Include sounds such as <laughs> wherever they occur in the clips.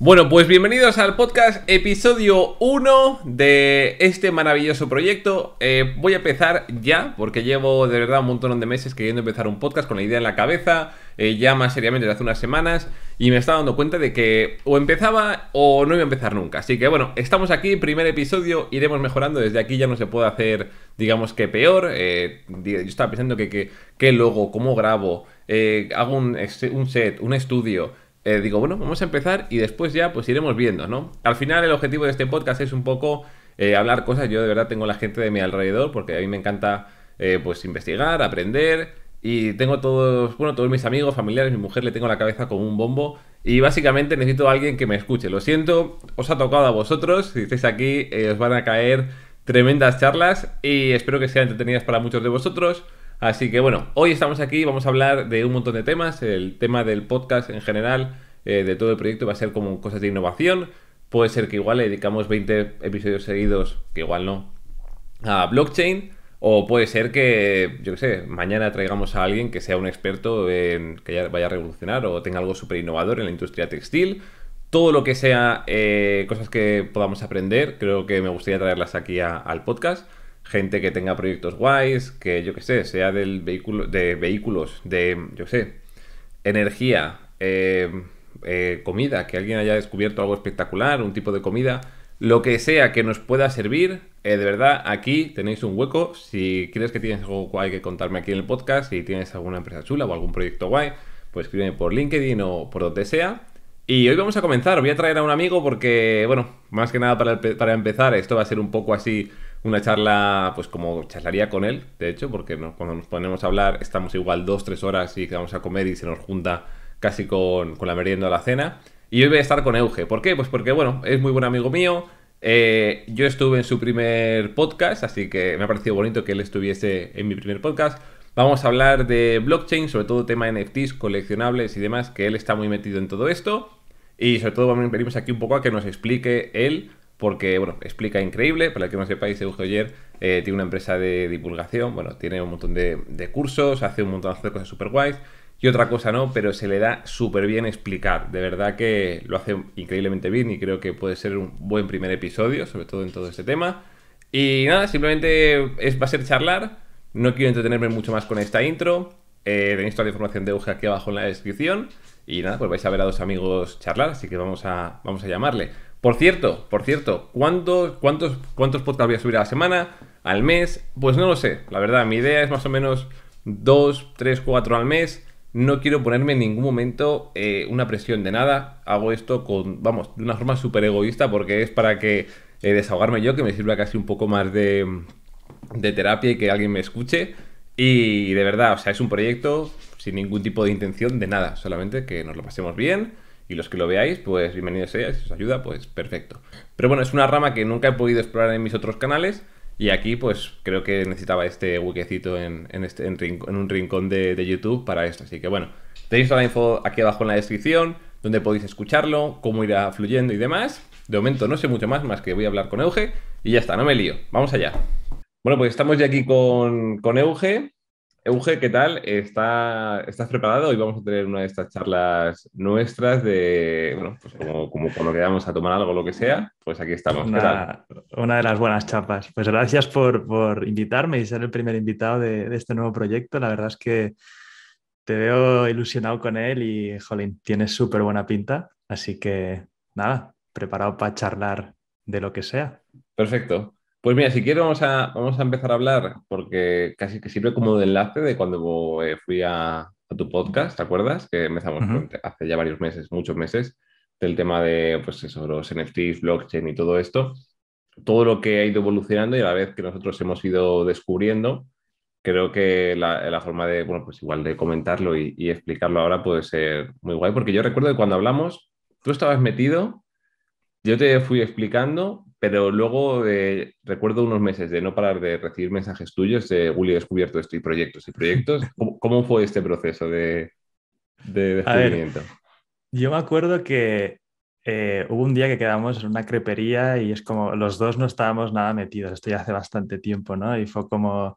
Bueno, pues bienvenidos al podcast episodio 1 de este maravilloso proyecto. Eh, voy a empezar ya, porque llevo de verdad un montón de meses queriendo empezar un podcast con la idea en la cabeza, eh, ya más seriamente desde hace unas semanas, y me estaba dando cuenta de que o empezaba o no iba a empezar nunca. Así que bueno, estamos aquí, primer episodio, iremos mejorando, desde aquí ya no se puede hacer, digamos que peor. Eh, yo estaba pensando que, que, que luego, cómo grabo, hago un, un set, un estudio eh, digo, bueno, vamos a empezar y después ya pues iremos viendo, ¿no? Al final el objetivo de este podcast es un poco eh, hablar cosas, yo de verdad tengo la gente de mi alrededor porque a mí me encanta eh, pues investigar, aprender y tengo todos, bueno, todos mis amigos, familiares, mi mujer le tengo la cabeza como un bombo y básicamente necesito a alguien que me escuche. Lo siento, os ha tocado a vosotros, si estáis aquí os van a caer tremendas charlas y espero que sean entretenidas para muchos de vosotros. Así que bueno, hoy estamos aquí, vamos a hablar de un montón de temas. El tema del podcast en general, eh, de todo el proyecto, va a ser como cosas de innovación. Puede ser que igual le dedicamos 20 episodios seguidos, que igual no, a blockchain. O puede ser que, yo qué sé, mañana traigamos a alguien que sea un experto en que ya vaya a revolucionar o tenga algo súper innovador en la industria textil. Todo lo que sea eh, cosas que podamos aprender, creo que me gustaría traerlas aquí al podcast gente que tenga proyectos guays, que yo que sé, sea del vehículo, de vehículos, de, yo sé, energía, eh, eh, comida, que alguien haya descubierto algo espectacular, un tipo de comida, lo que sea que nos pueda servir, eh, de verdad, aquí tenéis un hueco. Si quieres que tienes algo guay que contarme aquí en el podcast, si tienes alguna empresa chula o algún proyecto guay, pues escríbeme por LinkedIn o por donde sea. Y hoy vamos a comenzar. Voy a traer a un amigo porque, bueno, más que nada para, para empezar, esto va a ser un poco así una charla, pues como charlaría con él, de hecho, porque cuando nos ponemos a hablar estamos igual dos, tres horas y vamos a comer y se nos junta casi con, la merienda o la cena. Y hoy voy a estar con Euge. ¿Por qué? Pues porque, bueno, es muy buen amigo mío. Eh, yo estuve en su primer podcast, así que me ha parecido bonito que él estuviese en mi primer podcast. Vamos a hablar de blockchain, sobre todo tema NFTs, coleccionables y demás, que él está muy metido en todo esto. Y sobre todo venimos aquí un poco a que nos explique él porque, bueno, explica increíble. Para el que no sepáis, Euge Oyer eh, tiene una empresa de divulgación, bueno, tiene un montón de, cursos, hace un montón de cosas súper guays. Y otra cosa no, pero se le da súper bien explicar. De verdad que lo hace increíblemente bien y creo que puede ser un buen primer episodio, sobre todo en todo este tema. Y nada, simplemente es, va a ser charlar. No quiero entretenerme mucho más con esta intro. Eh, tenéis toda la información de Euge aquí abajo en la descripción. Y nada, pues vais a ver a dos amigos charlar, así que vamos a, vamos a llamarle. Por cierto, por cierto, ¿cuántos, cuántos, ¿cuántos podcasts voy a subir a la semana? ¿Al mes? Pues no lo sé. La verdad, mi idea es más o menos 2, 3, 4 al mes. No quiero ponerme en ningún momento eh, una presión de nada. Hago esto con, vamos, de una forma súper egoísta porque es para que eh, desahogarme yo, que me sirva casi un poco más de, de terapia y que alguien me escuche. Y de verdad, o sea, es un proyecto sin ningún tipo de intención de nada, solamente que nos lo pasemos bien y los que lo veáis, pues bienvenidos sea, si os ayuda, pues perfecto. Pero bueno, es una rama que nunca he podido explorar en mis otros canales y aquí pues creo que necesitaba este huequecito en, este, un rincón de, YouTube para esto. Así que bueno, tenéis toda la info aquí abajo en la descripción, donde podéis escucharlo, cómo irá fluyendo y demás. De momento no sé mucho más, más que voy a hablar con Euge y ya está, no me lío. Vamos allá. Bueno, pues estamos ya aquí con, con Euge. Euge, ¿qué tal? ¿Está, ¿Estás preparado? Hoy vamos a tener una de estas charlas nuestras de, bueno, pues como, como cuando quedamos a tomar algo, lo que sea, pues aquí estamos. Una, una de las buenas chapas. Pues gracias por, por invitarme y ser el primer invitado de, de, este nuevo proyecto. La verdad es que te veo ilusionado con él y, jolín, tienes súper buena pinta. Así que, nada, preparado para charlar de lo que sea. Perfecto. Pues mira, si quiero vamos a, vamos a empezar a hablar, porque casi que sirve como de enlace de cuando eh, fui a, tu podcast, ¿te acuerdas? Que empezamos hace ya varios meses, muchos meses, del tema de pues eso, los NFTs, blockchain y todo esto. Todo lo que ha ido evolucionando y a la vez que nosotros hemos ido descubriendo, creo que la, forma de, bueno, pues igual de comentarlo y, y, explicarlo ahora puede ser muy guay, porque yo recuerdo que cuando hablamos, tú estabas metido, yo te fui explicando pero luego eh, recuerdo unos meses de no parar de recibir mensajes tuyos de Willy, he descubierto esto y proyectos y proyectos. <laughs> ¿Cómo, fue este proceso de, descubrimiento? yo me acuerdo que eh, hubo un día que quedamos en una crepería y es como los dos no estábamos nada metidos, esto ya hace bastante tiempo, ¿no? Y fue como,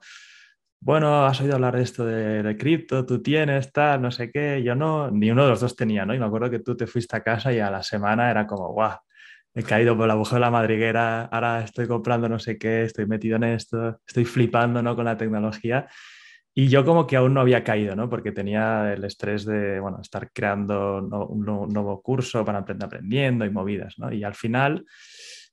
bueno, has oído hablar de esto de, cripto, tú tienes, tal, no sé qué, yo no, ni uno de los dos tenía, ¿no? Y me acuerdo que tú te fuiste a casa y a la semana era como, guau, he caído por la agujero de la madriguera, ahora estoy comprando no sé qué, estoy metido en esto, estoy flipando, ¿no? Con la tecnología. Y yo como que aún no había caído, ¿no? Porque tenía el estrés de, bueno, estar creando un, nuevo curso para aprender aprendiendo y movidas, ¿no? Y al final,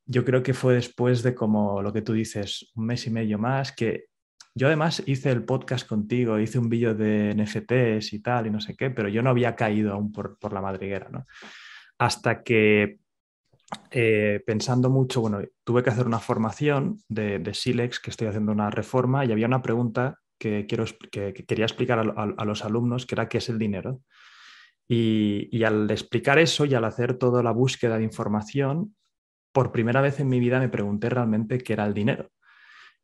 yo creo que fue después de como lo que tú dices, un mes y medio más, que yo además hice el podcast contigo, hice un vídeo de NFTs y tal, y no sé qué, pero yo no había caído aún por, la madriguera, ¿no? Hasta que eh, pensando mucho, bueno, tuve que hacer una formación de, Silex, que estoy haciendo una reforma, y había una pregunta que, quiero, que, quería explicar a, los alumnos, que era qué es el dinero. Y, al explicar eso y al hacer toda la búsqueda de información, por primera vez en mi vida me pregunté realmente qué era el dinero.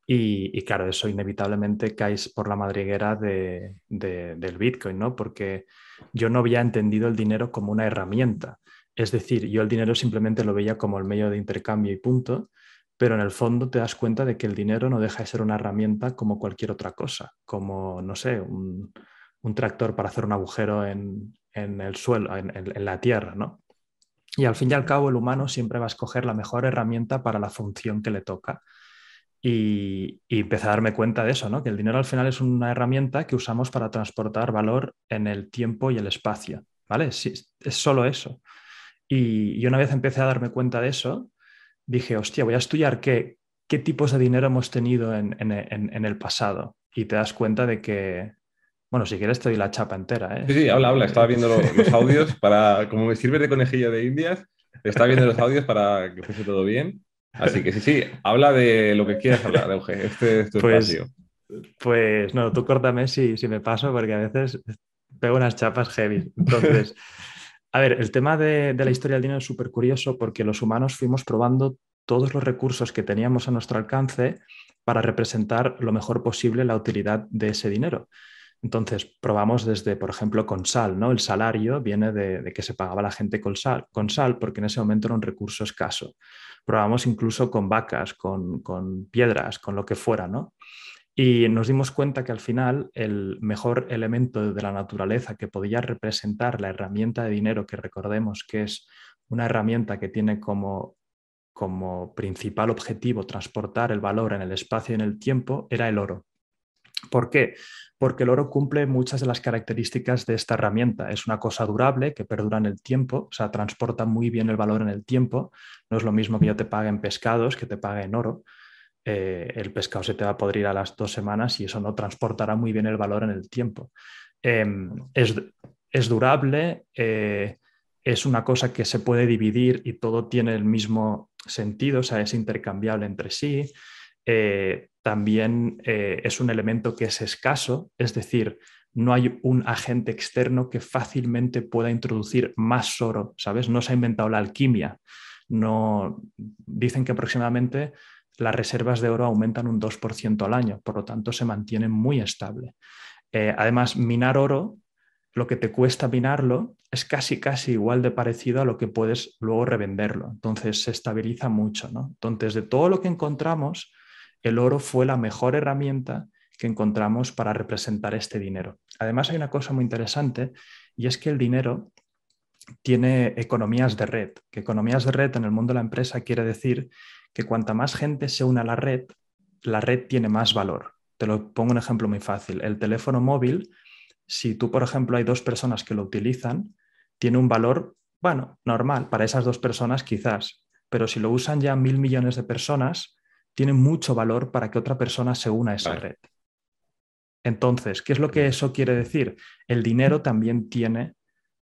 Y, claro, eso inevitablemente caes por la madriguera de, del Bitcoin, ¿no? Porque yo no había entendido el dinero como una herramienta. Es decir, yo el dinero simplemente lo veía como el medio de intercambio y punto pero en el fondo te das cuenta de que el dinero no deja de ser una herramienta como cualquier otra cosa, como, no sé, un, tractor para hacer un agujero en, el suelo, en, la tierra, ¿no? Y al fin y al cabo el humano siempre va a escoger la mejor herramienta para la función que le toca. Y, y empecé a darme cuenta de eso, ¿no? Que el dinero al final es una herramienta que usamos para transportar valor en el tiempo y el espacio, ¿vale? es solo eso. Y, y una vez empecé a darme cuenta de eso, dije, hostia, voy a estudiar qué, qué tipos de dinero hemos tenido en, el pasado. Y te das cuenta de que, bueno, si quieres te doy la chapa entera. ¿eh? Sí, sí, habla, habla. Estaba viendo los, <laughs> audios para, como me sirve de conejillo de indias, estaba viendo los audios para que fuese todo bien. Así que sí, sí, habla de lo que quieras hablar, Euge. Este es tu pues, espacio. Pues no, tú córtame si, si me paso, porque a veces pego unas chapas heavy. Entonces, <laughs> a ver, el tema de, la historia del dinero es súper curioso porque los humanos fuimos probando todos los recursos que teníamos a nuestro alcance para representar lo mejor posible la utilidad de ese dinero. Entonces, probamos desde, por ejemplo, con sal, ¿no? El salario viene de, que se pagaba la gente con sal, con sal, porque en ese momento era un recurso escaso. Probamos incluso con vacas, con, con piedras, con lo que fuera, ¿no? Y nos dimos cuenta que al final el mejor elemento de la naturaleza que podía representar la herramienta de dinero, que recordemos que es una herramienta que tiene como, como principal objetivo transportar el valor en el espacio y en el tiempo, era el oro. ¿Por qué? Porque el oro cumple muchas de las características de esta herramienta. Es una cosa durable que perdura en el tiempo, o sea, transporta muy bien el valor en el tiempo. No es lo mismo que yo te pague en pescados que te pague en oro. Eh, el pescado se te va a podrir a las dos semanas y eso no transportará muy bien el valor en el tiempo. Em, es, durable, eh, es una cosa que se puede dividir y todo tiene el mismo sentido, o sea, es intercambiable entre sí. Eh, también es un elemento que es escaso, es decir, no hay un agente externo que fácilmente pueda introducir más oro, ¿sabes? No se ha inventado la alquimia. No, dicen que aproximadamente las reservas de oro aumentan un 2% al año, por lo tanto se mantiene muy estable. Eh, además, minar oro, lo que te cuesta minarlo es casi, casi igual de parecido a lo que puedes luego revenderlo. Entonces se estabiliza mucho. ¿no? Entonces, de todo lo que encontramos, el oro fue la mejor herramienta que encontramos para representar este dinero. Además, hay una cosa muy interesante y es que el dinero tiene economías de red, que economías de red en el mundo de la empresa quiere decir que cuanta más gente se une a la red, la red tiene más valor. Te lo pongo un ejemplo muy fácil. El teléfono móvil, si tú, por ejemplo, hay dos personas que lo utilizan, tiene un valor, bueno, normal, para esas dos personas quizás, pero si lo usan ya mil millones de personas, tiene mucho valor para que otra persona se una a esa red. Entonces, ¿qué es lo que eso quiere decir? El dinero también tiene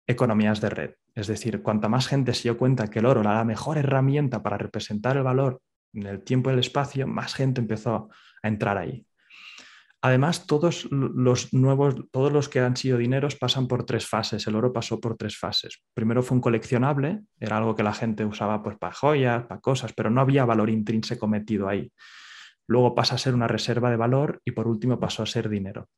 economías de red. Es decir, cuanta más gente se dio cuenta que el oro era la mejor herramienta para representar el valor en el tiempo y el espacio, más gente empezó a entrar ahí. Además, todos los nuevos, todos los que han sido dineros pasan por tres fases. El oro pasó por tres fases. Primero fue un coleccionable, era algo que la gente usaba pues, para joyas, para cosas, pero no había valor intrínseco metido ahí. Luego pasa a ser una reserva de valor y por último pasó a ser dinero.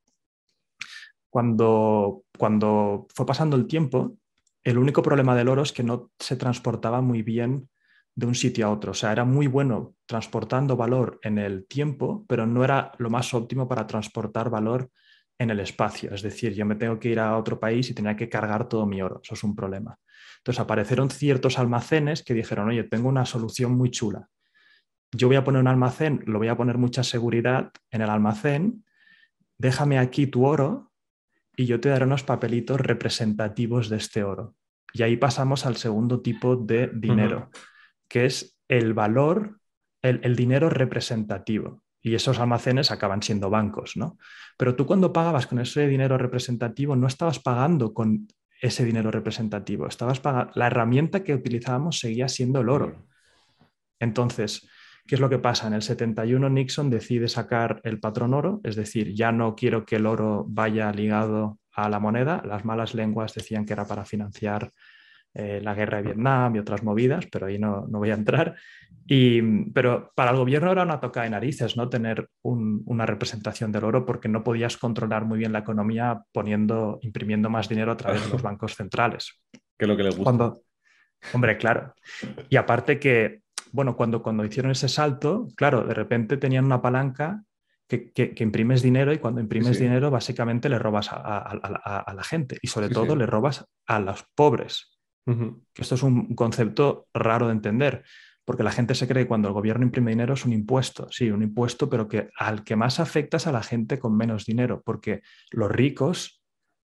Cuando, cuando fue pasando el tiempo, el único problema del oro es que no se transportaba muy bien de un sitio a otro. O sea, era muy bueno transportando valor en el tiempo, pero no era lo más óptimo para transportar valor en el espacio. Es decir, yo me tengo que ir a otro país y tenía que cargar todo mi oro. Eso es un problema. Entonces aparecieron ciertos almacenes que dijeron, oye, tengo una solución muy chula. Yo voy a poner un almacén, lo voy a poner mucha seguridad en el almacén, déjame aquí tu oro y yo te daré unos papelitos representativos de este oro. Y ahí pasamos al segundo tipo de dinero, que es el valor, el, el dinero representativo y esos almacenes acaban siendo bancos, ¿no? Pero tú cuando pagabas con ese dinero representativo no estabas pagando con ese dinero representativo, estabas pagando, la herramienta que utilizábamos seguía siendo el oro. Entonces, ¿qué es lo que pasa? En el 71 Nixon decide sacar el patrón oro, es decir, ya no quiero que el oro vaya ligado a la moneda, las malas lenguas decían que era para financiar eh, la guerra de Vietnam y otras movidas, pero ahí no, no voy a entrar. Y, pero para el gobierno era una toca de narices, ¿no? Tener una representación del oro porque no podías controlar muy bien la economía poniendo, imprimiendo más dinero a través de los <laughs> bancos centrales. Que es lo que les gusta. Cuando, hombre, claro. Y aparte que, bueno, cuando, cuando hicieron ese salto, claro, de repente tenían una palanca que, que, imprimes dinero y cuando imprimes dinero básicamente le robas a, a, a, la gente y sobre todo le robas a los pobres. Esto es un concepto raro de entender, porque la gente se cree que cuando el gobierno imprime dinero es un impuesto, sí, un impuesto, pero que al que más afecta es a la gente con menos dinero, porque los ricos,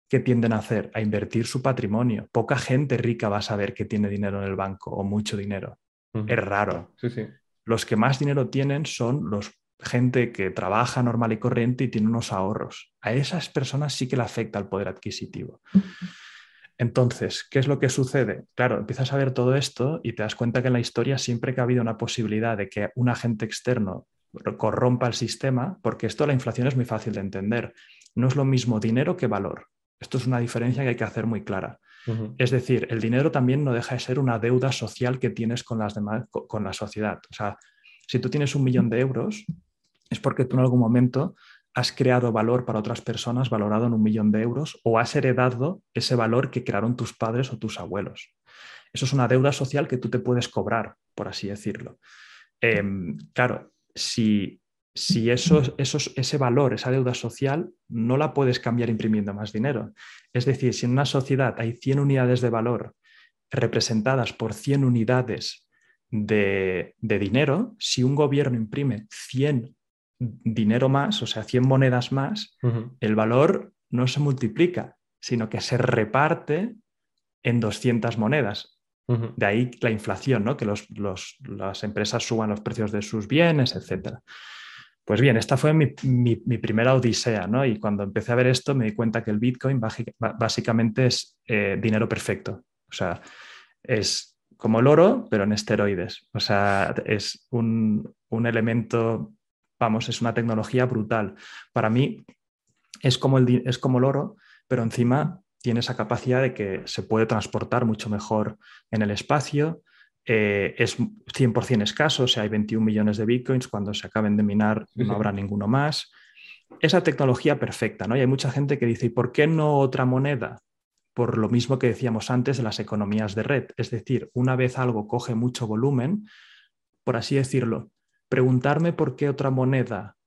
¿qué tienden a hacer? A invertir su patrimonio. Poca gente rica va a saber que tiene dinero en el banco o mucho dinero. Es raro. Los que más dinero tienen son los gente que trabaja normal y corriente y tiene unos ahorros. A esas personas sí que le afecta el poder adquisitivo. <laughs> Entonces, ¿qué es lo que sucede? Claro, empiezas a ver todo esto y te das cuenta que en la historia siempre que ha habido una posibilidad de que un agente externo corrompa el sistema, porque esto la inflación es muy fácil de entender, no es lo mismo dinero que valor. Esto es una diferencia que hay que hacer muy clara. Es decir, el dinero también no deja de ser una deuda social que tienes con, las demás, con la sociedad. O sea, si tú tienes un millón de euros, es porque tú en algún momento has creado valor para otras personas valorado en un millón de euros o has heredado ese valor que crearon tus padres o tus abuelos. Eso es una deuda social que tú te puedes cobrar, por así decirlo. Em, claro, si, si eso, ese valor, esa deuda social, no la puedes cambiar imprimiendo más dinero. Es decir, si en una sociedad hay 100 unidades de valor representadas por 100 unidades de, de dinero, si un gobierno imprime 100 dinero más, o sea, 100 monedas más, el valor no se multiplica, sino que se reparte en 200 monedas. De ahí la inflación, ¿no? que las empresas suban los precios de sus bienes, etc. Pues bien, esta fue mi, primera odisea, ¿no? Y cuando empecé a ver esto me di cuenta que el Bitcoin básicamente es eh, dinero perfecto. O sea, es como el oro, pero en esteroides. O sea, es un, elemento vamos, es una tecnología brutal. Para mí es como el, es como el oro, pero encima tiene esa capacidad de que se puede transportar mucho mejor en el espacio. Eh, es 100% escaso, o sea, hay 21 millones de bitcoins, cuando se acaben de minar no habrá ninguno más. Esa tecnología perfecta, ¿no? Y hay mucha gente que dice, ¿y por qué no otra moneda? Por lo mismo que decíamos antes de las economías de red. Es decir, una vez algo coge mucho volumen, por así decirlo, preguntarme por qué otra moneda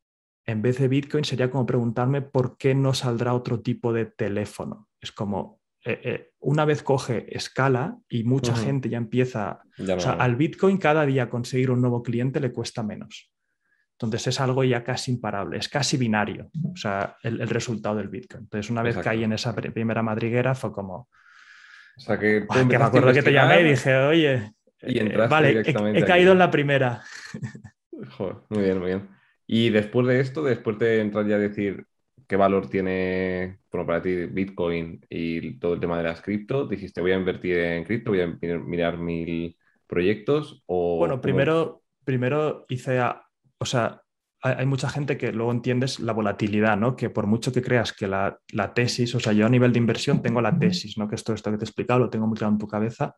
en vez de Bitcoin sería como preguntarme por qué no saldrá otro tipo de teléfono. Es como, eh, eh, una vez coge escala y mucha gente ya empieza, o sea, al Bitcoin cada día conseguir un nuevo cliente le cuesta menos. Entonces es algo ya casi imparable, es casi binario, o sea, el, resultado del Bitcoin. Entonces una vez caí en esa primera madriguera fue como... O sea, que, que me acuerdo que te llamé y dije, oye, y eh, vale, he, caído en la primera. <laughs> muy bien, muy bien. Y después de esto, después de entrar ya a decir qué valor tiene bueno, para ti Bitcoin y todo el tema de las cripto, dijiste voy a invertir en cripto, voy a mirar mil proyectos o... Bueno, primero, primero hice, o sea, hay, mucha gente que luego entiendes la volatilidad, ¿no? Que por mucho que creas que la, la, tesis, o sea, yo a nivel de inversión tengo la tesis, ¿no? Que esto, esto que te he explicado lo tengo muy claro en tu cabeza,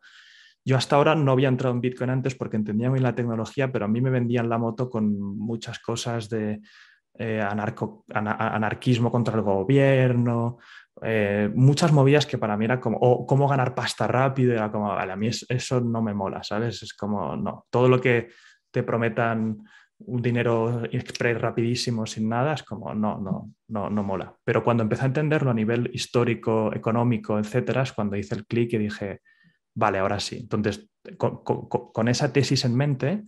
yo hasta ahora no había entrado en Bitcoin antes porque entendía bien la tecnología, pero a mí me vendían la moto con muchas cosas de eh, anarquismo contra el gobierno, eh, muchas movidas que para mí era como, o cómo ganar pasta rápido, era como, vale, a mí eso no me mola, ¿sabes? Es como, no, todo lo que te prometan un dinero express rapidísimo sin nada, es como, no, no, no, no mola. Pero cuando empecé a entenderlo a nivel histórico, económico, etcétera, es cuando hice el clic y dije, vale, ahora sí. Entonces, con, esa tesis en mente,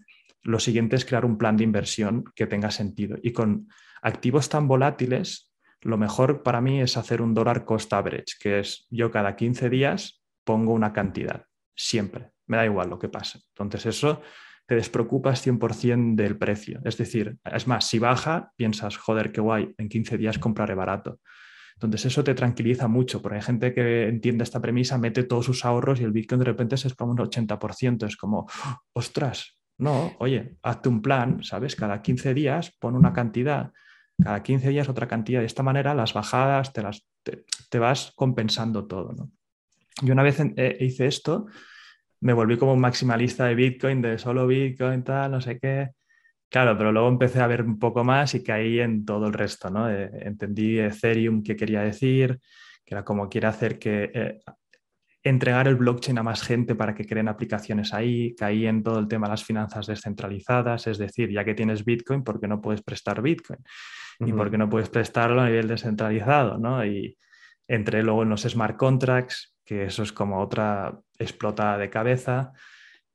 lo siguiente es crear un plan de inversión que tenga sentido. Y con activos tan volátiles, lo mejor para mí es hacer un dólar cost average, que es yo cada 15 días pongo una cantidad, siempre, me da igual lo que pase. Entonces eso te despreocupas 100% del precio. Es decir, es más, si baja, piensas, joder, qué guay, en 15 días compraré barato. Entonces eso te tranquiliza mucho, porque hay gente que entiende esta premisa, mete todos sus ahorros y el Bitcoin de repente se como un 80%. Es como, ostras, no, oye, hazte un plan, ¿sabes? Cada 15 días pon una cantidad, cada 15 días otra cantidad. De esta manera las bajadas te, las, te, vas compensando todo. ¿no? Yo una vez eh, hice esto, me volví como un maximalista de Bitcoin, de solo Bitcoin, tal, no sé qué. Claro, pero luego empecé a ver un poco más y caí en todo el resto, ¿no? Eh, entendí Ethereum qué quería decir, que era como quiere hacer que eh, entregar el blockchain a más gente para que creen aplicaciones ahí, caí en todo el tema de las finanzas descentralizadas, es decir, ya que tienes Bitcoin, ¿por qué no puedes prestar Bitcoin? ¿Y por qué no puedes prestarlo a nivel descentralizado? ¿no? Y entré luego en los smart contracts, que eso es como otra explotada de cabeza.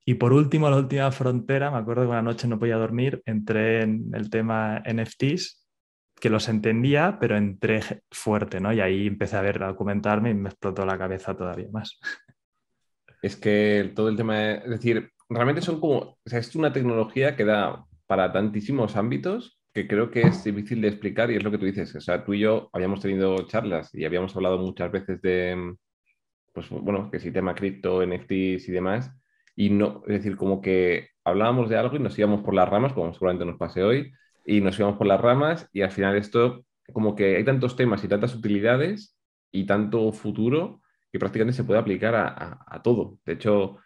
Y por último, la última frontera, me acuerdo que una noche no podía dormir, entré en el tema NFTs, que los entendía, pero entré fuerte, ¿no? Y ahí empecé a ver, a documentarme y me explotó la cabeza todavía más. <laughs> Es que todo el tema, es decir, realmente son como, es una tecnología que da para tantísimos ámbitos que creo que es difícil de explicar y es lo que tú dices. O sea, tú y yo habíamos tenido charlas y habíamos hablado muchas veces de, pues bueno, que si tema cripto, NFTs y demás, y no, es decir, como que hablábamos de algo y nos íbamos por las ramas, como seguramente nos pase hoy, y nos íbamos por las ramas y al final esto, como que hay tantos temas y tantas utilidades y tanto futuro que prácticamente se puede aplicar a, todo. De hecho,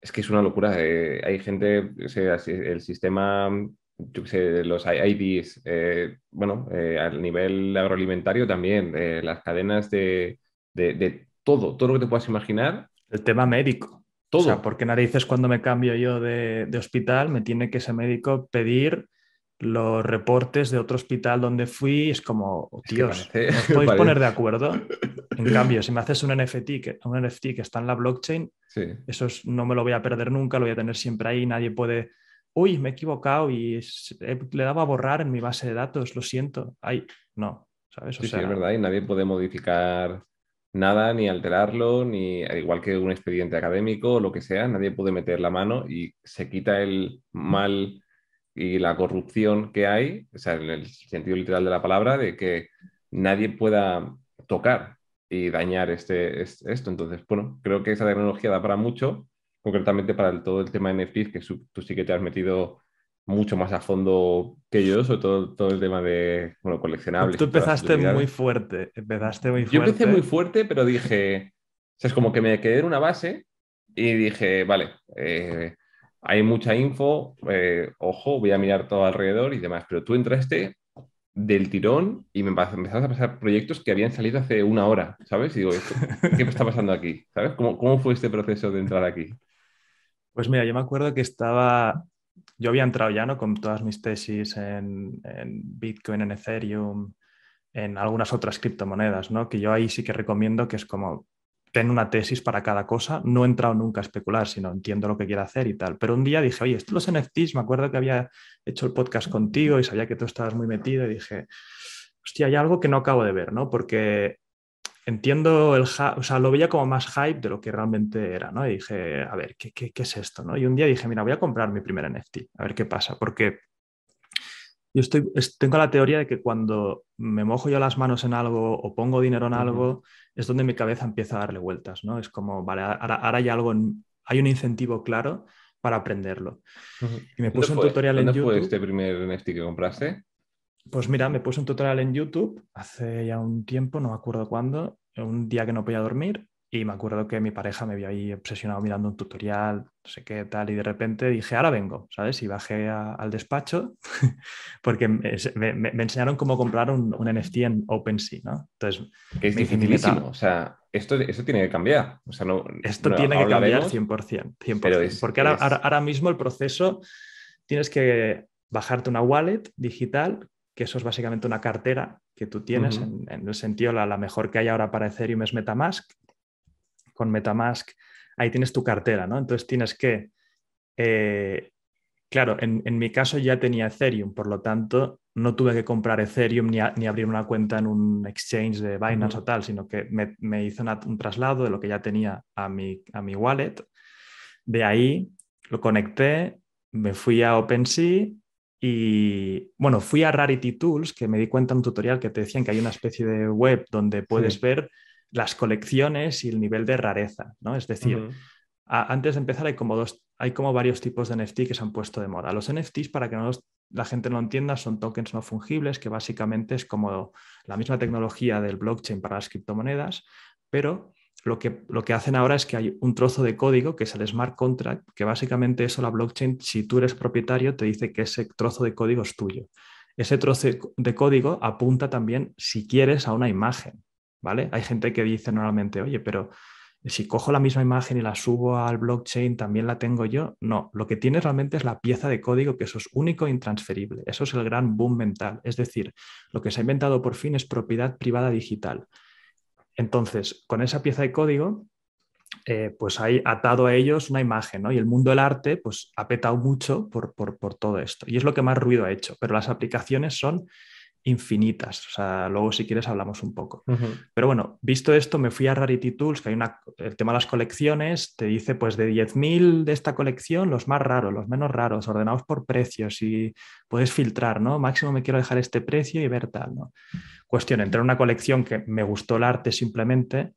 es que es una locura. Eh, hay gente, el sistema, yo sé, los IDs, eh, bueno, eh, a nivel agroalimentario también, las cadenas de, de todo, todo lo que te puedas imaginar. El tema médico. Todo. O sea, porque narices cuando me cambio yo de, hospital me tiene que ese médico pedir los reportes de otro hospital donde fui. Es como, tíos, ¿os podéis <laughs> poner de acuerdo? En <laughs> cambio, si me haces un NFT que, un NFT que está en la blockchain, eso no me lo voy a perder nunca, lo voy a tener siempre ahí. Nadie puede, uy, me he equivocado y le daba a borrar en mi base de datos, lo siento. Ay, no, ¿sabes? sí, sí, es verdad, y nadie puede modificar nada, ni alterarlo, ni igual que un expediente académico o lo que sea, nadie puede meter la mano y se quita el mal y la corrupción que hay, o sea, en el sentido literal de la palabra, de que nadie pueda tocar y dañar este, esto. Entonces, bueno, creo que esa tecnología da para mucho, concretamente para todo el tema de NFTs, que tú sí que te has metido mucho más a fondo que yo, sobre todo todo el tema de bueno, coleccionables. Tú empezaste muy fuerte, empezaste muy fuerte. Yo empecé muy fuerte, pero dije, o sea, es como que me quedé en una base y dije, vale, eh, hay mucha info, eh, ojo, voy a mirar todo alrededor y demás, pero tú entraste del tirón y me empezaste a pasar proyectos que habían salido hace una hora, ¿sabes? Y digo, ¿qué me está pasando aquí? ¿Sabes? ¿Cómo, ¿Cómo fue este proceso de entrar aquí? Pues mira, yo me acuerdo que estaba yo había entrado ya ¿no? con todas mis tesis en, Bitcoin, en Ethereum, en algunas otras criptomonedas, ¿no? que yo ahí sí que recomiendo que es como ten una tesis para cada cosa. No he entrado nunca a especular, sino entiendo lo que quiero hacer y tal. Pero un día dije, oye, estos los NFTs, me acuerdo que había hecho el podcast contigo y sabía que tú estabas muy metido y dije, hostia, hay algo que no acabo de ver, ¿no? Porque entiendo el, o sea, lo veía como más hype de lo que realmente era, ¿no? Y dije, a ver, ¿qué, qué, es esto? ¿no? Y un día dije, mira, voy a comprar mi primer NFT, a ver qué pasa, porque yo estoy, tengo la teoría de que cuando me mojo yo las manos en algo o pongo dinero en algo, es donde mi cabeza empieza a darle vueltas, ¿no? Es como, vale, ahora, hay algo, hay un incentivo claro para aprenderlo. Y me puse un tutorial en YouTube. ¿Dónde fue este primer NFT que compraste? Pues mira, me puse un tutorial en YouTube hace ya un tiempo, no me acuerdo cuándo, un día que no podía dormir y me acuerdo que mi pareja me vio ahí obsesionado mirando un tutorial, no sé qué tal, y de repente dije, ahora vengo, ¿sabes? Y bajé al despacho <laughs> porque me, enseñaron cómo comprar un, NFT en OpenSea, ¿no? Entonces, que es dificilísimo, o sea, esto, esto tiene que cambiar. O sea, no, esto tiene que cambiar 100%, 100%, porque ahora, ahora, mismo el proceso tienes que bajarte una wallet digital, que eso es básicamente una cartera que tú tienes, en, el sentido, la, la mejor que hay ahora para Ethereum es Metamask, con Metamask, ahí tienes tu cartera, ¿no? Entonces tienes que, eh, claro, en, mi caso ya tenía Ethereum, por lo tanto no tuve que comprar Ethereum ni, abrir una cuenta en un exchange de Binance o tal, sino que me, hizo un traslado de lo que ya tenía a mi, a mi wallet. De ahí lo conecté, me fui a OpenSea y bueno, fui a Rarity Tools, que me di cuenta en un tutorial que te decían que hay una especie de web donde puedes ver las colecciones y el nivel de rareza, ¿no? Es decir, antes de empezar hay como, dos, hay como varios tipos de NFT que se han puesto de moda. Los NFTs, para que la gente no entienda, son tokens no fungibles, que básicamente es como la misma tecnología del blockchain para las criptomonedas, pero lo que, lo que hacen ahora es que hay un trozo de código que es el smart contract, que básicamente eso la blockchain, si tú eres propietario, te dice que ese trozo de código es tuyo. Ese trozo de código apunta también, si quieres, a una imagen. ¿Vale? Hay gente que dice normalmente, oye, pero si cojo la misma imagen y la subo al blockchain, ¿también la tengo yo? No, lo que tiene realmente es la pieza de código, que eso es único e intransferible. Eso es el gran boom mental. Es decir, lo que se ha inventado por fin es propiedad privada digital. Entonces, con esa pieza de código, eh, pues hay atado a ellos una imagen, ¿no? Y el mundo del arte, pues ha petado mucho por, por todo esto. Y es lo que más ruido ha hecho, pero las aplicaciones son infinitas. O sea, luego si quieres hablamos un poco. Pero bueno, visto esto, me fui a Rarity Tools, que hay una, el tema de las colecciones, te dice pues de 10.000 de esta colección, los más raros, los menos raros, ordenados por precios y puedes filtrar, ¿no? Máximo me quiero dejar este precio y ver tal, ¿no? Cuestión, entré en una colección que me gustó el arte simplemente,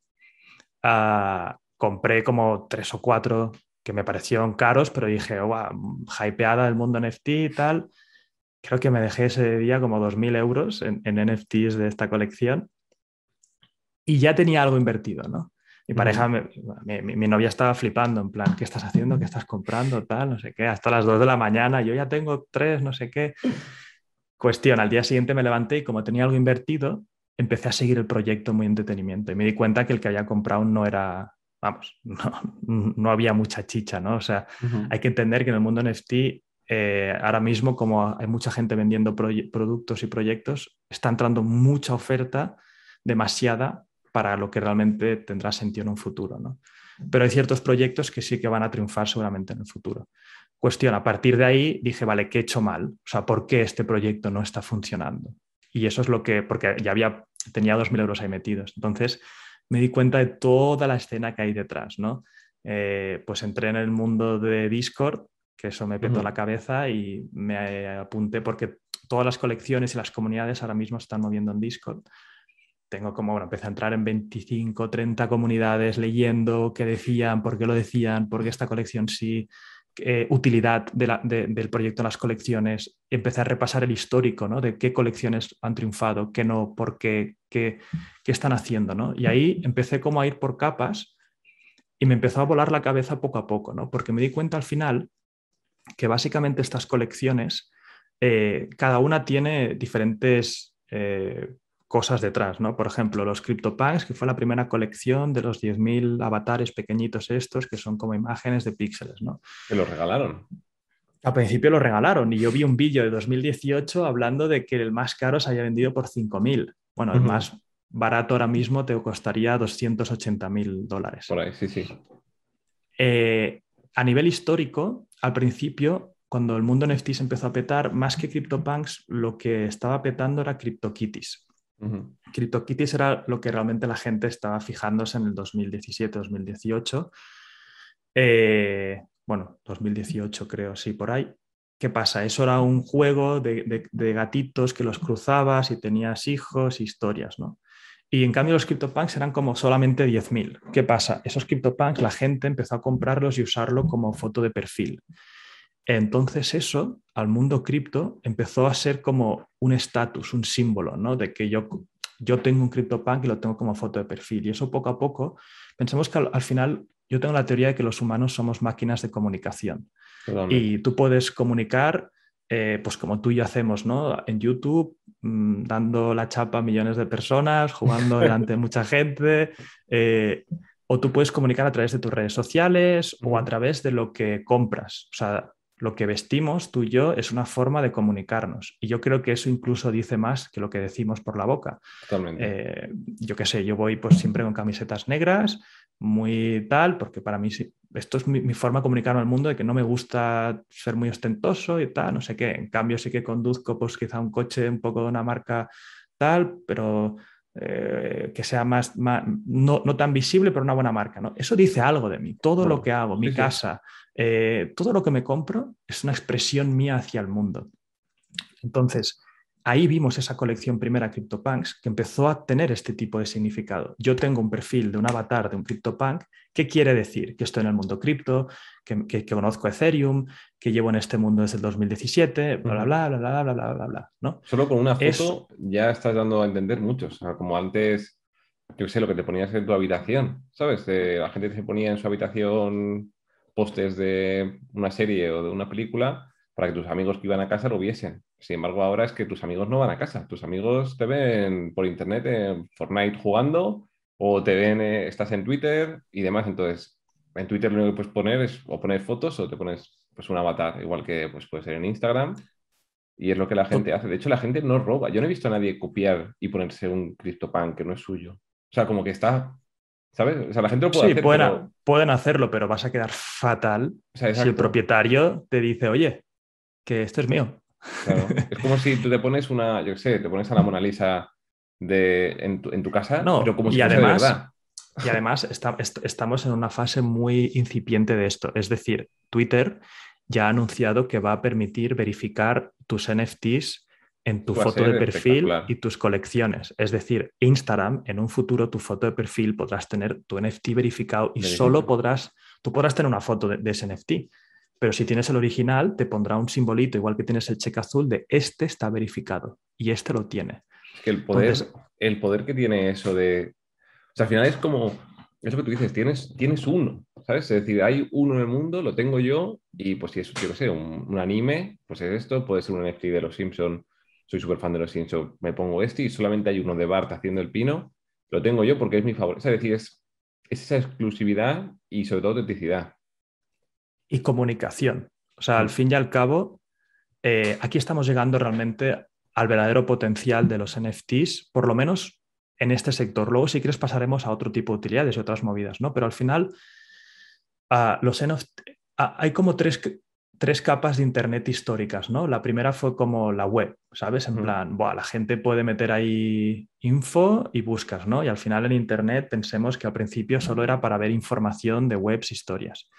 ah, compré como tres o cuatro que me parecieron caros, pero dije, wow, hypeada del mundo NFT y tal creo que me dejé ese día como 2.000 euros en, NFTs de esta colección y ya tenía algo invertido, ¿no? Mi pareja, mi, novia estaba flipando, en plan, ¿qué estás haciendo? ¿Qué estás comprando? Tal, no sé qué, hasta las 2 de la mañana, yo ya tengo tres, no sé qué. Cuestión, al día siguiente me levanté y como tenía algo invertido, empecé a seguir el proyecto muy entretenimiento y me di cuenta que el que había comprado no era, vamos, <laughs> no, había mucha chicha, ¿no? O sea, hay que entender que en el mundo NFT eh, ahora mismo, como hay mucha gente vendiendo productos y proyectos, está entrando mucha oferta, demasiada, para lo que realmente tendrá sentido en un futuro. ¿no? Pero hay ciertos proyectos que sí que van a triunfar seguramente en el futuro. Cuestión, a partir de ahí dije, vale, ¿qué he hecho mal? O sea, ¿por qué este proyecto no está funcionando? Y eso es lo que, porque ya había, tenía 2.000 euros ahí metidos. Entonces me di cuenta de toda la escena que hay detrás, ¿no? Eh, pues entré en el mundo de Discord que eso me petó la cabeza y me apunté porque todas las colecciones y las comunidades ahora mismo están moviendo en Discord. Tengo como, bueno, empecé a entrar en 25, 30 comunidades leyendo qué decían, por qué lo decían, por qué esta colección sí, utilidad del proyecto en las colecciones. Empecé a repasar el histórico, ¿no? De qué colecciones han triunfado, qué no, por qué, qué, qué están haciendo, ¿no? Y ahí empecé como a ir por capas y me empezó a volar la cabeza poco a poco, ¿no? Porque me di cuenta al final que básicamente estas colecciones, eh, cada una tiene diferentes eh, cosas detrás, ¿no? Por ejemplo, los CryptoPunks, que fue la primera colección de los 10.000 avatares pequeñitos estos, que son como imágenes de píxeles, ¿no? Que los regalaron. Al principio lo regalaron y yo vi un vídeo de 2018 hablando de que el más caro se había vendido por 5.000. Bueno, el más barato ahora mismo te costaría 280.000 dólares. Por ahí, sí, sí. Eh, a nivel histórico, al principio, cuando el mundo NFT se empezó a petar, más que CryptoPunks, lo que estaba petando era CryptoKitties. CryptoKitties era lo que realmente la gente estaba fijándose en el 2017-2018. Eh, bueno, 2018 creo, sí, por ahí. ¿Qué pasa? Eso era un juego de, de, gatitos que los cruzabas y tenías hijos, historias, ¿no? Y en cambio los CryptoPunks eran como solamente 10.000. ¿Qué pasa? Esos CryptoPunks la gente empezó a comprarlos y usarlo como foto de perfil. Entonces eso al mundo cripto empezó a ser como un estatus, un símbolo, ¿no? De que yo, yo tengo un CryptoPunk y lo tengo como foto de perfil. Y eso poco a poco pensemos que al, final yo tengo la teoría de que los humanos somos máquinas de comunicación. Y tú puedes comunicar, eh, pues como tú y yo hacemos, ¿no? En YouTube, mm, dando la chapa a millones de personas, jugando delante de mucha gente. Eh, o tú puedes comunicar a través de tus redes sociales o a través de lo que compras. O sea, lo que vestimos tú y yo es una forma de comunicarnos. Y yo creo que eso incluso dice más que lo que decimos por la boca. Eh, yo qué sé, yo voy pues siempre con camisetas negras, muy tal, porque para mí esto es mi, forma de comunicar al mundo, de que no me gusta ser muy ostentoso y tal, no sé qué. En cambio sí que conduzco pues quizá un coche un poco de una marca tal, pero eh, que sea más, no, tan visible, pero una buena marca. ¿no? Eso dice algo de mí. Todo lo que hago, mi casa, eh, todo lo que me compro es una expresión mía hacia el mundo. Entonces, ahí vimos esa colección primera CryptoPunks que empezó a tener este tipo de significado. Yo tengo un perfil de un avatar de un CryptoPunk. ¿Qué quiere decir? Que estoy en el mundo cripto, que, conozco Ethereum, que llevo en este mundo desde el 2017, bla, bla, bla, bla, bla, bla, bla, bla, ¿no? Solo con una foto ya estás dando a entender mucho. O sea, como antes, yo sé, lo que te ponías en tu habitación, ¿sabes? la gente se ponía en su habitación postes de una serie o de una película para que tus amigos que iban a casa lo viesen. Sin embargo, ahora es que tus amigos no van a casa. Tus amigos te ven por internet en Fortnite jugando o te ven, eh, estás en Twitter y demás. Entonces, en Twitter lo único que puedes poner es o poner fotos o te pones pues, un avatar, igual que pues, puede ser en Instagram. Y es lo que la gente hace. De hecho, la gente no roba. Yo no he visto a nadie copiar y ponerse un CryptoPunk que no es suyo. O sea, como que está ¿Sabes? O sea, la gente lo puede sí, hacer. pueden, hacerlo, pero vas a quedar fatal si el propietario te dice, oye, que esto es mío. Claro. <laughs> Es como si tú te pones una, yo qué sé, te pones a la Mona Lisa de, en, tu, casa, no, pero como si y además, de verdad. Y además <laughs> estamos en una fase muy incipiente de esto. Es decir, Twitter ya ha anunciado que va a permitir verificar tus NFTs en tu foto de perfil y tus colecciones. Es decir, Instagram, en un futuro tu foto de perfil podrás tener tu NFT verificado y solo podrás, tú podrás tener una foto de, ese NFT. Pero si tienes el original, te pondrá un simbolito, igual que tienes el cheque azul, de este está verificado y este lo tiene. Es que el poder, el poder que tiene eso de. O sea, al final es como eso que tú dices, tienes, tienes uno, ¿sabes? Es decir, hay uno en el mundo, lo tengo yo, y pues si es, yo qué sé, un, un, anime, pues es esto, puede ser un NFT de los Simpsons soy súper fan de los Simpsons, me pongo este y solamente hay uno de Bart haciendo el pino, lo tengo yo porque es mi favorito. Es decir, es, esa exclusividad y sobre todo autenticidad. Y comunicación. O sea, al mm. fin y al cabo, eh, aquí estamos llegando realmente al verdadero potencial de los NFTs, por lo menos en este sector. Luego, si quieres, pasaremos a otro tipo de utilidades y otras movidas, ¿no? Pero al final, ah, los NFT, ah, hay como tres, tres capas de Internet históricas, ¿no? La primera fue como la web, ¿sabes? En plan, la gente puede meter ahí info y buscas, ¿no? Y al final en Internet pensemos que al principio solo era para ver información de webs, historias.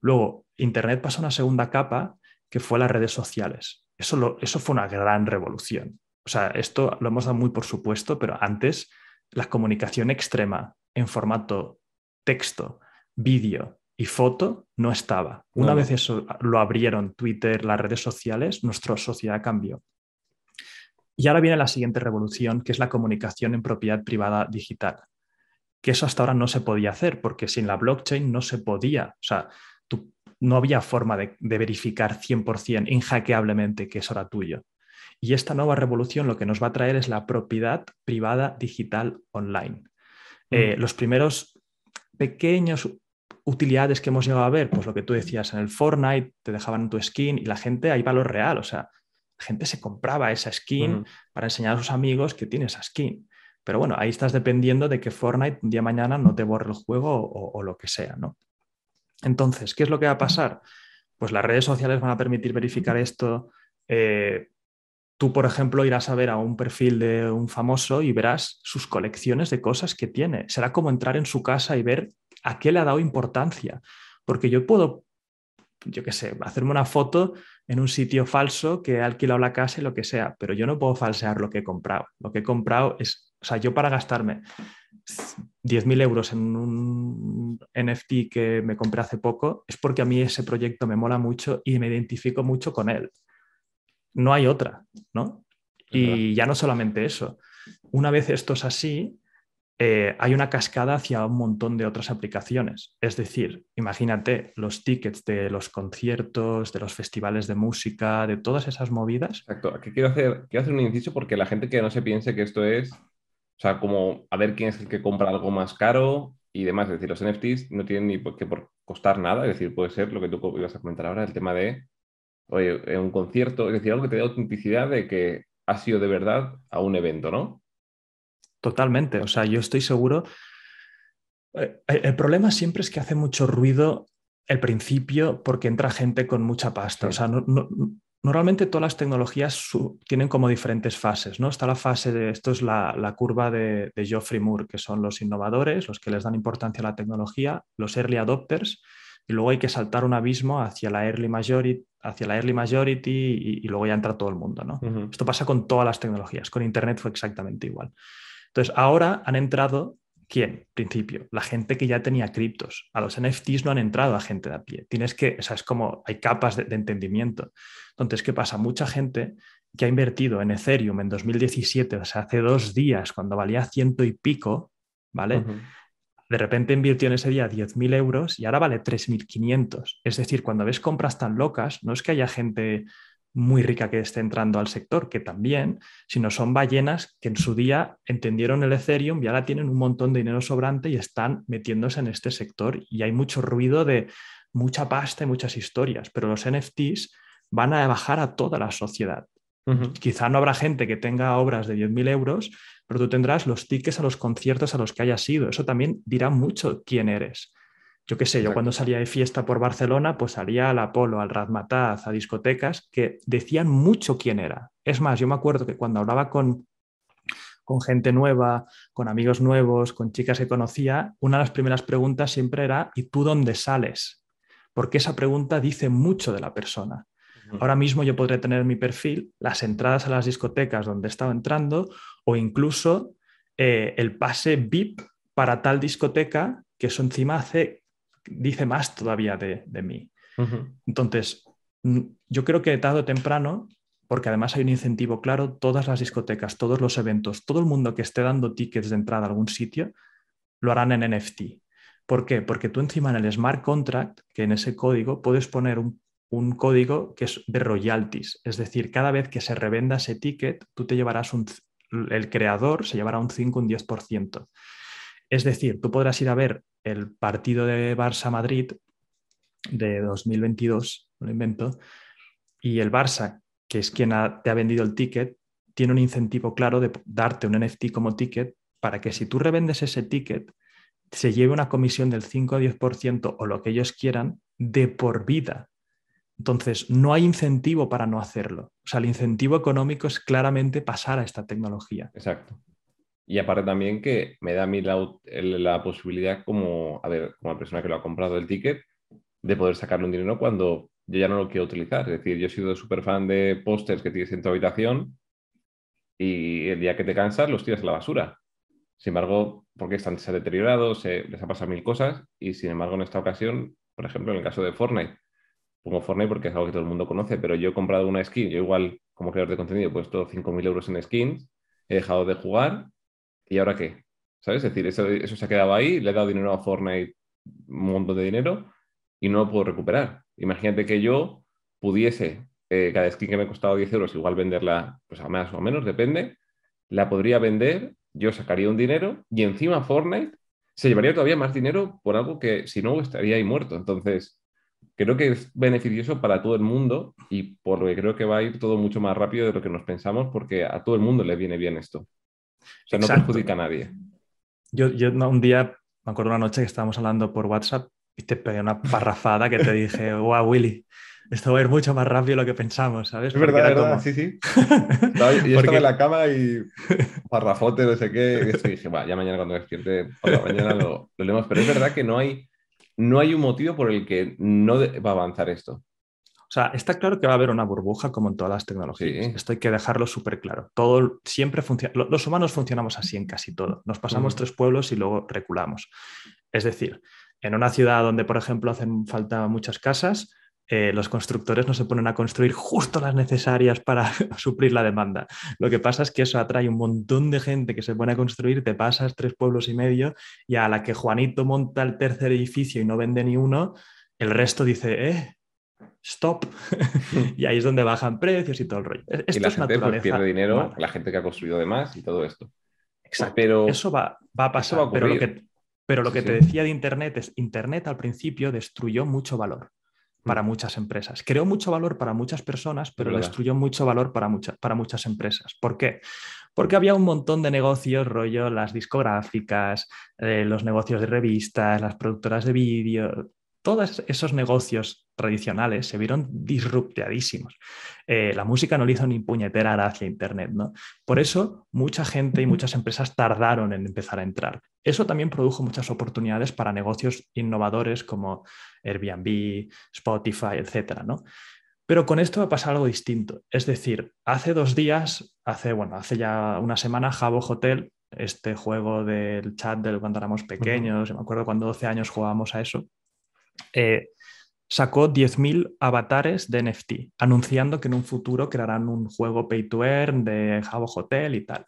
Luego, Internet pasó a una segunda capa que fue las redes sociales. Eso, eso fue una gran revolución. O sea, esto lo hemos dado muy por supuesto, pero antes la comunicación extrema en formato texto, vídeo y foto no estaba. Una vez eso lo abrieron Twitter, las redes sociales, nuestra sociedad cambió. Y ahora viene la siguiente revolución, que es la comunicación en propiedad privada digital. Que eso hasta ahora no se podía hacer, porque sin la blockchain no se podía. O sea, no había forma de, verificar 100% inhackeablemente que eso era tuyo. Y esta nueva revolución lo que nos va a traer es la propiedad privada digital online. Eh, mm. los primeros pequeños utilidades que hemos llegado a ver, pues lo que tú decías en el Fortnite, te dejaban tu skin y la gente, hay valor real, o sea, la gente se compraba esa skin para enseñar a sus amigos que tiene esa skin. Pero bueno, ahí estás dependiendo de que Fortnite un día mañana no te borre el juego o, lo que sea, ¿no? Entonces, ¿qué es lo que va a pasar? Pues las redes sociales van a permitir verificar esto. Eh, tú, por ejemplo, irás a ver a un perfil de un famoso y verás sus colecciones de cosas que tiene. Será como entrar en su casa y ver a qué le ha dado importancia. Porque yo puedo, yo qué sé, hacerme una foto en un sitio falso que he alquilado la casa y lo que sea, pero yo no puedo falsear lo que he comprado. Lo que he comprado es, o sea, yo para gastarme 10.000 euros en un NFT que me compré hace poco, es porque a mí ese proyecto me mola mucho y me identifico mucho con él. No hay otra, ¿no? Y ya no solamente eso. Una vez esto es así, eh, hay una cascada hacia un montón de otras aplicaciones. Es decir, imagínate los tickets de los conciertos, de los festivales de música, de todas esas movidas. Exacto. Aquí quiero hacer, quiero hacer un inciso porque la gente que no se piense que esto es, o sea, como a ver quién es el que compra algo más caro y demás. Es decir, los NFTs no tienen ni por qué por costar nada. Es decir, puede ser lo que tú ibas a comentar ahora, el tema de, oye, un concierto, es decir, algo que te dé autenticidad de que ha sido de verdad a un evento, ¿no? Totalmente. O sea, yo estoy seguro. Eh, el problema siempre es que hace mucho ruido el principio porque entra gente con mucha pasta. O sea, normalmente todas las tecnologías tienen como diferentes fases, ¿no? Está la fase de, esto es la, curva de, de, Geoffrey Moore, que son los innovadores, los que les dan importancia a la tecnología, los early adopters, y luego hay que saltar un abismo hacia la early majority, hacia la early majority y, luego ya entra todo el mundo, ¿no? Esto pasa con todas las tecnologías, con Internet fue exactamente igual. Entonces, ahora han entrado, ¿quién? Principio, la gente que ya tenía criptos. A los NFTs no han entrado a gente de a pie. Tienes que, o sea, es como, hay capas de, entendimiento. Entonces, ¿qué pasa? Mucha gente que ha invertido en Ethereum en 2017, o sea, hace dos días, cuando valía ciento y pico, ¿vale? De repente invirtió en ese día 10.000 euros y ahora vale 3.500. Es decir, cuando ves compras tan locas, no es que haya gente muy rica que esté entrando al sector, que también, sino son ballenas que en su día entendieron el Ethereum y ahora tienen un montón de dinero sobrante y están metiéndose en este sector. Y hay mucho ruido de mucha pasta y muchas historias, pero los NFTs van a bajar a toda la sociedad. Quizá no habrá gente que tenga obras de 10.000 euros, pero tú tendrás los tickets a los conciertos a los que hayas ido. Eso también dirá mucho quién eres. Yo qué sé, yo cuando salía de fiesta por Barcelona, pues salía al Apolo, al Razmataz, a discotecas que decían mucho quién era. Es más, yo me acuerdo que cuando hablaba con, con gente nueva, con amigos nuevos, con chicas que conocía, una de las primeras preguntas siempre era, ¿y tú dónde sales? Porque esa pregunta dice mucho de la persona. Ahora mismo yo podré tener en mi perfil las entradas a las discotecas donde he estado entrando o incluso eh, el pase VIP para tal discoteca que eso encima hace dice más todavía de, mí. Entonces, mm, yo creo que tarde o temprano, porque además hay un incentivo claro, todas las discotecas, todos los eventos, todo el mundo que esté dando tickets de entrada a algún sitio, lo harán en NFT. ¿Por qué? Porque tú encima en el smart contract, que en ese código puedes poner un, un código que es de royalties. Es decir, cada vez que se revenda ese ticket, tú te llevarás un, el creador se llevará un 5, un 10%. Es decir, tú podrás ir a ver el partido de Barça-Madrid de 2022, lo invento, y el Barça, que es quien te ha vendido el ticket, tiene un incentivo claro de darte un NFT como ticket para que si tú revendes ese ticket, se lleve una comisión del 5 a 10% o lo que ellos quieran de por vida. Entonces, no hay incentivo para no hacerlo. O sea, el incentivo económico es claramente pasar a esta tecnología. Exacto. Y aparte también que me da a mí la, posibilidad como, a ver, como la persona que lo ha comprado el ticket, de poder sacarle un dinero cuando yo ya no lo quiero utilizar. Es decir, yo he sido súper fan de pósters que tienes en tu habitación y el día que te cansas los tiras a la basura. Sin embargo, porque están, se han deteriorado, se, les ha pasado mil cosas y sin embargo en esta ocasión, por ejemplo, en el caso de Fortnite, pongo Fortnite porque es algo que todo el mundo conoce, pero yo he comprado una skin, yo igual como creador de contenido he puesto 5.000 euros en skins, he dejado de jugar ¿y ahora qué? ¿Sabes? Es decir, eso, se ha quedado ahí, le he dado dinero a Fortnite, un montón de dinero, y no lo puedo recuperar. Imagínate que yo pudiese, eh, cada skin que me ha costado 10 euros, igual venderla, pues a más o menos, depende, la podría vender, yo sacaría un dinero, y encima Fortnite se llevaría todavía más dinero por algo que si no estaría ahí muerto. Entonces, creo que es beneficioso para todo el mundo y por lo que creo que va a ir todo mucho más rápido de lo que nos pensamos porque a todo el mundo le viene bien esto. O sea, no perjudica a nadie. Yo, yo un día, me acuerdo una noche que estábamos hablando por WhatsApp y te pegué una parrafada que te dije, <laughs> wow, Willy, esto va a ir mucho más rápido de lo que pensamos, ¿sabes? Es verdad, verdad, sí, sí. <laughs> yo estaba en la cama y <laughs> parrafote, no sé qué, y dije, va, ya mañana cuando despierte por la mañana lo, lo, leemos, pero es verdad que no hay, no hay un motivo por el que no va a avanzar esto. Sea, está claro que va a haber una burbuja como en todas las tecnologías. Esto hay que dejarlo súper claro. Todo siempre funciona. Los humanos funcionamos así en casi todo. Nos pasamos tres pueblos y luego reculamos. Es decir, en una ciudad donde, por ejemplo, hacen falta muchas casas, eh, los constructores no se ponen a construir justo las necesarias para <laughs> suplir la demanda. Lo que pasa es que eso atrae un montón de gente que se pone a construir, te pasas tres pueblos y medio y a la que Juanito monta el tercer edificio y no vende ni uno, el resto dice, eh, stop. <laughs> y ahí es donde bajan precios y todo el rollo. Esto y la gente pues, pierde dinero, la gente que ha construido de más y todo esto. Exacto. Pero eso va, va a pasar. pero lo que, pero lo que te decía de Internet es, Internet al principio destruyó mucho valor para mm. muchas empresas. Creó mucho valor para muchas personas, pero destruyó mucho valor para, para muchas empresas. ¿Por qué? Porque había un montón de negocios, rollo las discográficas, eh, los negocios de revistas, las productoras de vídeo, todos esos negocios tradicionales se vieron disrupteadísimos. Eh, la música no le hizo ni puñetera gracia a Internet, ¿no? Por eso mucha gente y muchas empresas tardaron en empezar a entrar. Eso también produjo muchas oportunidades para negocios innovadores como Airbnb, Spotify, etcétera, ¿no? Pero con esto va a pasar algo distinto. Es decir, hace dos días, hace, bueno, hace ya una semana, Jabo Hotel, este juego del chat del cuando éramos pequeños, me acuerdo cuando 12 años jugábamos a eso, eh, sacó 10.000 avatares de NFT, anunciando que en un futuro crearán un juego pay to earn de Jabo Hotel y tal.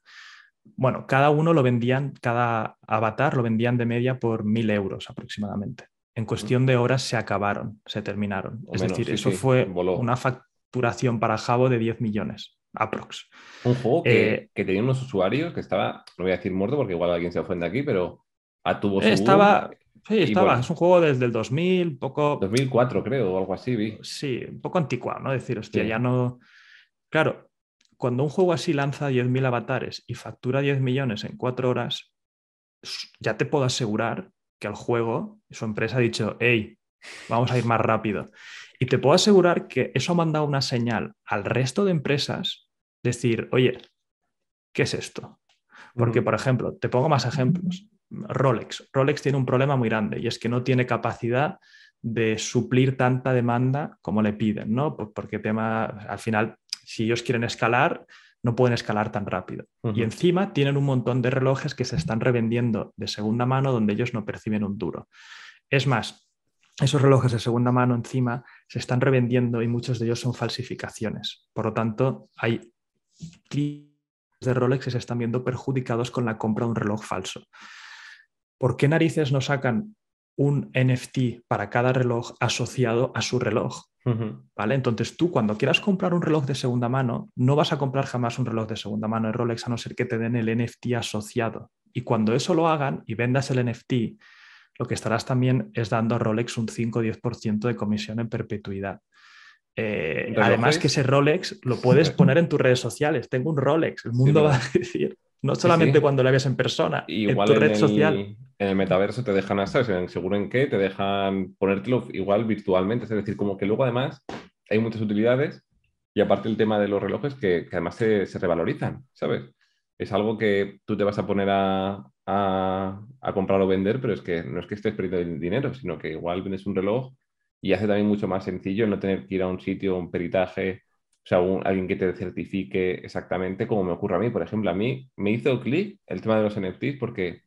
Bueno, cada uno lo vendían, cada avatar lo vendían de media por 1.000 euros aproximadamente. En cuestión de horas se acabaron, se terminaron. es decir, eso fue una facturación para Jabo de 10 millones, aprox. Un juego que, eh, tenía unos usuarios que estaba, no voy a decir muerto porque igual alguien se ofende aquí, pero tuvo su Estaba, Sí, estaba. es un juego desde el 2000, poco. 2004, creo, o algo así, vi. Sí, un poco anticuado, ¿no? Decir, hostia, ya no. Claro, cuando un juego así lanza 10.000 avatares y factura 10 millones en cuatro horas, ya te puedo asegurar que el juego, su empresa ha dicho, hey, vamos a ir más rápido. Y te puedo asegurar que eso ha mandado una señal al resto de empresas, decir, oye, ¿qué es esto? Porque, por ejemplo, te pongo más ejemplos. Rolex. Rolex tiene un problema muy grande y es que no tiene capacidad de suplir tanta demanda como le piden, ¿no? Porque tema, al final, si ellos quieren escalar, no pueden escalar tan rápido. Y encima tienen un montón de relojes que se están revendiendo de segunda mano donde ellos no perciben un duro. Es más, esos relojes de segunda mano encima se están revendiendo y muchos de ellos son falsificaciones. Por lo tanto, hay clientes de Rolex que se están viendo perjudicados con la compra de un reloj falso. ¿Por qué narices no sacan un NFT para cada reloj asociado a su reloj? ¿Vale? Entonces tú cuando quieras comprar un reloj de segunda mano, no vas a comprar jamás un reloj de segunda mano de Rolex a no ser que te den el NFT asociado. Y cuando eso lo hagan y vendas el NFT, lo que estarás también es dando a Rolex un 5 o 10% de comisión en perpetuidad. Eh, además que ese Rolex lo puedes <laughs> poner en tus redes sociales. Tengo un Rolex, el mundo va a decir, no solamente cuando lo ves en persona, Igual en tu red social en el metaverso te dejan hasta, seguro en qué, te dejan ponértelo igual virtualmente. Es decir, como que luego además hay muchas utilidades y aparte el tema de los relojes que, además se, revalorizan, ¿sabes? Es algo que tú te vas a poner a, comprar o vender, pero es que no es que estés perdiendo dinero, sino que igual vendes un reloj y hace también mucho más sencillo no tener que ir a un sitio, un peritaje, o sea, alguien que te certifique exactamente como me ocurre a mí. Por ejemplo, a mí me hizo clic el tema de los NFTs porque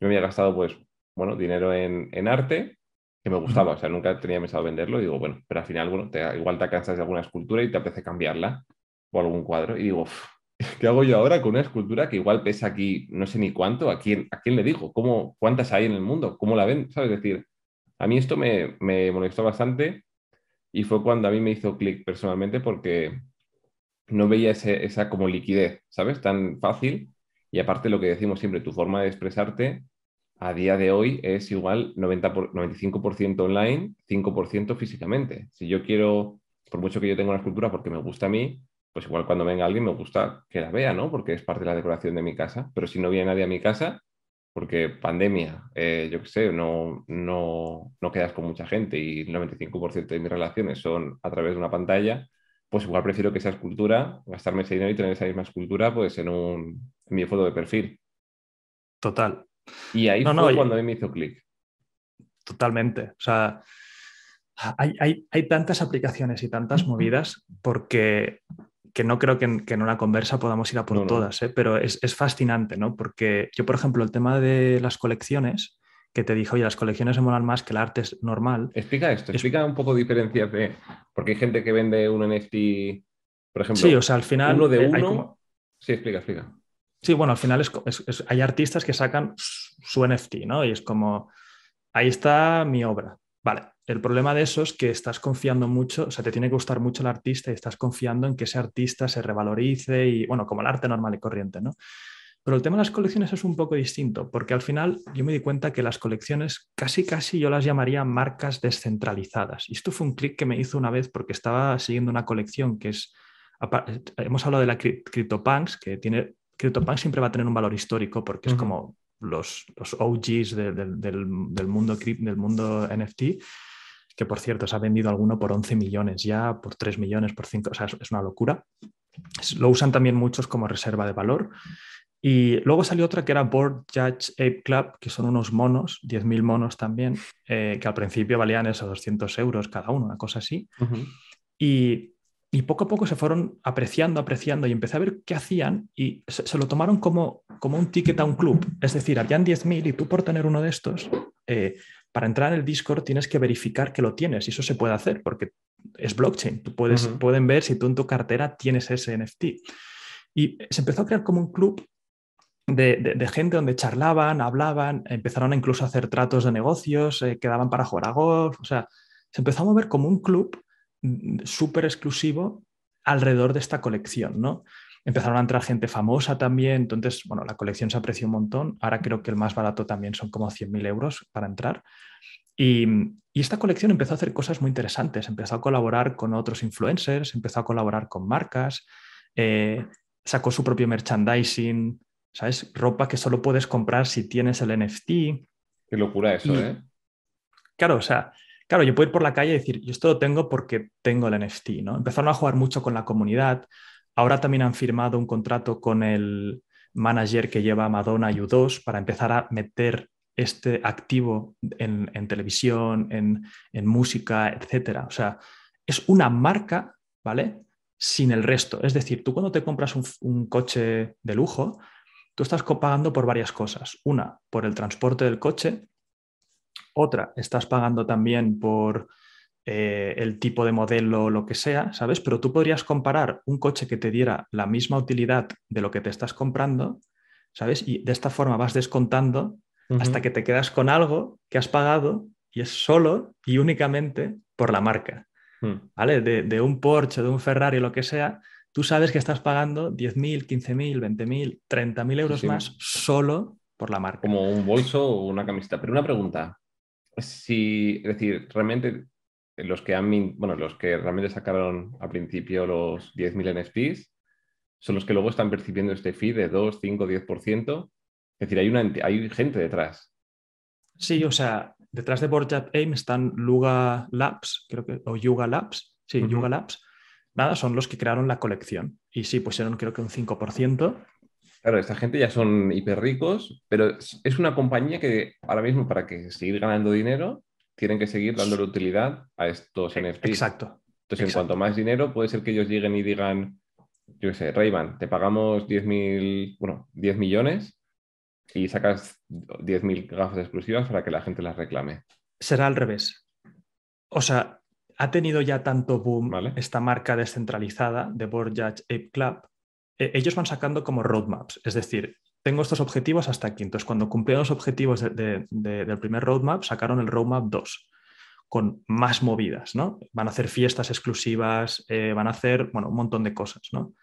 yo me había gastado, pues, bueno, dinero en, arte que me gustaba, o sea, nunca tenía pensado venderlo y digo, bueno, pero al final, bueno, te, igual te cansas de alguna escultura y te apetece cambiarla o algún cuadro y digo, <laughs> ¿qué hago yo ahora con una escultura que igual pesa aquí no sé ni cuánto? ¿A quién, a quién le digo? ¿Cómo, ¿Cuántas hay en el mundo? ¿Cómo la ven? ¿Sabes? Es decir, a mí esto me, me molestó bastante y fue cuando a mí me hizo clic personalmente porque no veía esa como liquidez, ¿sabes? Tan fácil y aparte lo que decimos siempre, tu forma de expresarte a día de hoy es igual 90 por, 95% online, 5% físicamente. Si yo quiero, por mucho que yo tenga una escultura porque me gusta a mí, pues igual cuando venga alguien me gusta que la vea, ¿no? Porque es parte de la decoración de mi casa. Pero si no viene nadie a mi casa, porque pandemia, eh, yo qué sé, no, no, no quedas con mucha gente y el 95% de mis relaciones son a través de una pantalla, pues igual prefiero que esa escultura, gastarme ese dinero y tener esa misma escultura pues en, un, en mi foto de perfil. Total. Y ahí fue cuando a mí me hizo clic. Totalmente. O sea, hay, tantas aplicaciones y tantas movidas porque que no creo que en, una conversa podamos ir a por todas, ¿eh? pero es, es, fascinante, ¿no? Porque yo, por ejemplo, el tema de las colecciones, que te dijo, oye, las colecciones se molan más que el arte es normal. Explica esto, explica un poco diferencias de, porque hay gente que vende un NFT, por ejemplo. Sí, o sea, al final... Uno de uno... Sí, explica, explica. Sí, bueno, al final es, hay artistas que sacan su NFT, ¿no? Y es como, ahí está mi obra. Vale, el problema de eso es que estás confiando mucho, o sea, te tiene que gustar mucho el artista y estás confiando en que ese artista se revalorice y, bueno, como el arte normal y corriente, ¿no? Pero el tema de las colecciones es un poco distinto, porque al final yo me di cuenta que las colecciones casi, casi yo las llamaría marcas descentralizadas. Y esto fue un clic que me hizo una vez porque estaba siguiendo una colección que es, hemos hablado de la CryptoPunks, que tiene, CryptoPunks siempre va a tener un valor histórico porque es como los, los OGs del, mundo, del mundo NFT que por cierto se ha vendido alguno por 11 millones ya, por 3 millones, por 5, o sea, es, una locura. lo usan también muchos como reserva de valor. Y luego salió otra que era Board Judge Ape Club, que son unos monos, 10.000 monos también, eh, que al principio valían esos 200 euros cada uno, una cosa así. y, y, poco a poco se fueron apreciando, apreciando, y empecé a ver qué hacían y se, lo tomaron como, como un ticket a un club. Es decir, habían 10.000 y tú por tener uno de estos, eh, para entrar en el Discord tienes que verificar que lo tienes y eso se puede hacer porque es blockchain. Tú puedes, Pueden ver si tú en tu cartera tienes ese NFT. Y se empezó a crear como un club de, gente donde charlaban, hablaban, empezaron incluso a hacer tratos de negocios, eh, quedaban para jugar a golf, o sea, se empezó a mover como un club súper exclusivo alrededor de esta colección, ¿no? Empezaron a entrar gente famosa también, entonces, bueno, la colección se apreció un montón, ahora creo que el más barato también son como 100.000 euros para entrar. Y, esta colección empezó a hacer cosas muy interesantes, empezó a colaborar con otros influencers, empezó a colaborar con marcas, eh, sacó su propio merchandising, ¿sabes? Ropa que solo puedes comprar si tienes el NFT. Qué locura eso, ¿eh? Claro, o sea, claro, yo puedo ir por la calle y decir, yo esto lo tengo porque tengo el NFT, ¿no? Empezaron a jugar mucho con la comunidad. Ahora también han firmado un contrato con el manager que lleva Madonna U2 para empezar a meter este activo en, televisión, en, música, etcétera. O sea, es una marca, ¿vale? Sin el resto. Es decir, tú cuando te compras un coche de lujo, tú estás pagando por varias cosas. Una, por el transporte del coche. Otra, estás pagando también por eh, el tipo de modelo, lo que sea, ¿sabes? Pero tú podrías comparar un coche que te diera la misma utilidad de lo que te estás comprando, ¿sabes? Y de esta forma vas descontando hasta que te quedas con algo que has pagado y es solo y únicamente por la marca, hmm. ¿vale? De, de un Porsche, de un Ferrari, lo que sea, tú sabes que estás pagando 10.000, 15.000, 20.000, 30.000 euros más solo por la marca. Como un bolso o una camiseta. Pero una pregunta, si, es decir, realmente los que han, bueno, los que realmente sacaron al principio los 10.000 NFTs son los que luego están percibiendo este fee de 2, 5, 10%. Es decir, hay, una, hay gente detrás. Sí, o sea, detrás de Board Aim están Luga Labs, creo que, o Yuga Labs, sí, Yuga Labs, nada, son los que crearon la colección. Y sí, pusieron creo que un 5%. Claro, esta gente ya son hiper ricos, pero es una compañía que ahora mismo para que seguir ganando dinero, tienen que seguir dándole utilidad a estos NFTs. Exacto. Entonces, en cuanto más dinero, puede ser que ellos lleguen y digan, yo qué sé, Rayman, te pagamos 10, bueno, 10 millones y sacas 10.000 gafas exclusivas para que la gente las reclame. Será al revés. O sea, ha tenido ya tanto boom esta marca descentralizada de Board Judge Ape Club, eh, ellos van sacando como roadmaps, es decir, tengo estos objetivos hasta aquí. Entonces, cuando cumplieron los objetivos del primer roadmap, sacaron el roadmap 2 con más movidas, ¿no? Van a hacer fiestas exclusivas, eh, van a hacer, bueno, un montón de cosas, ¿no?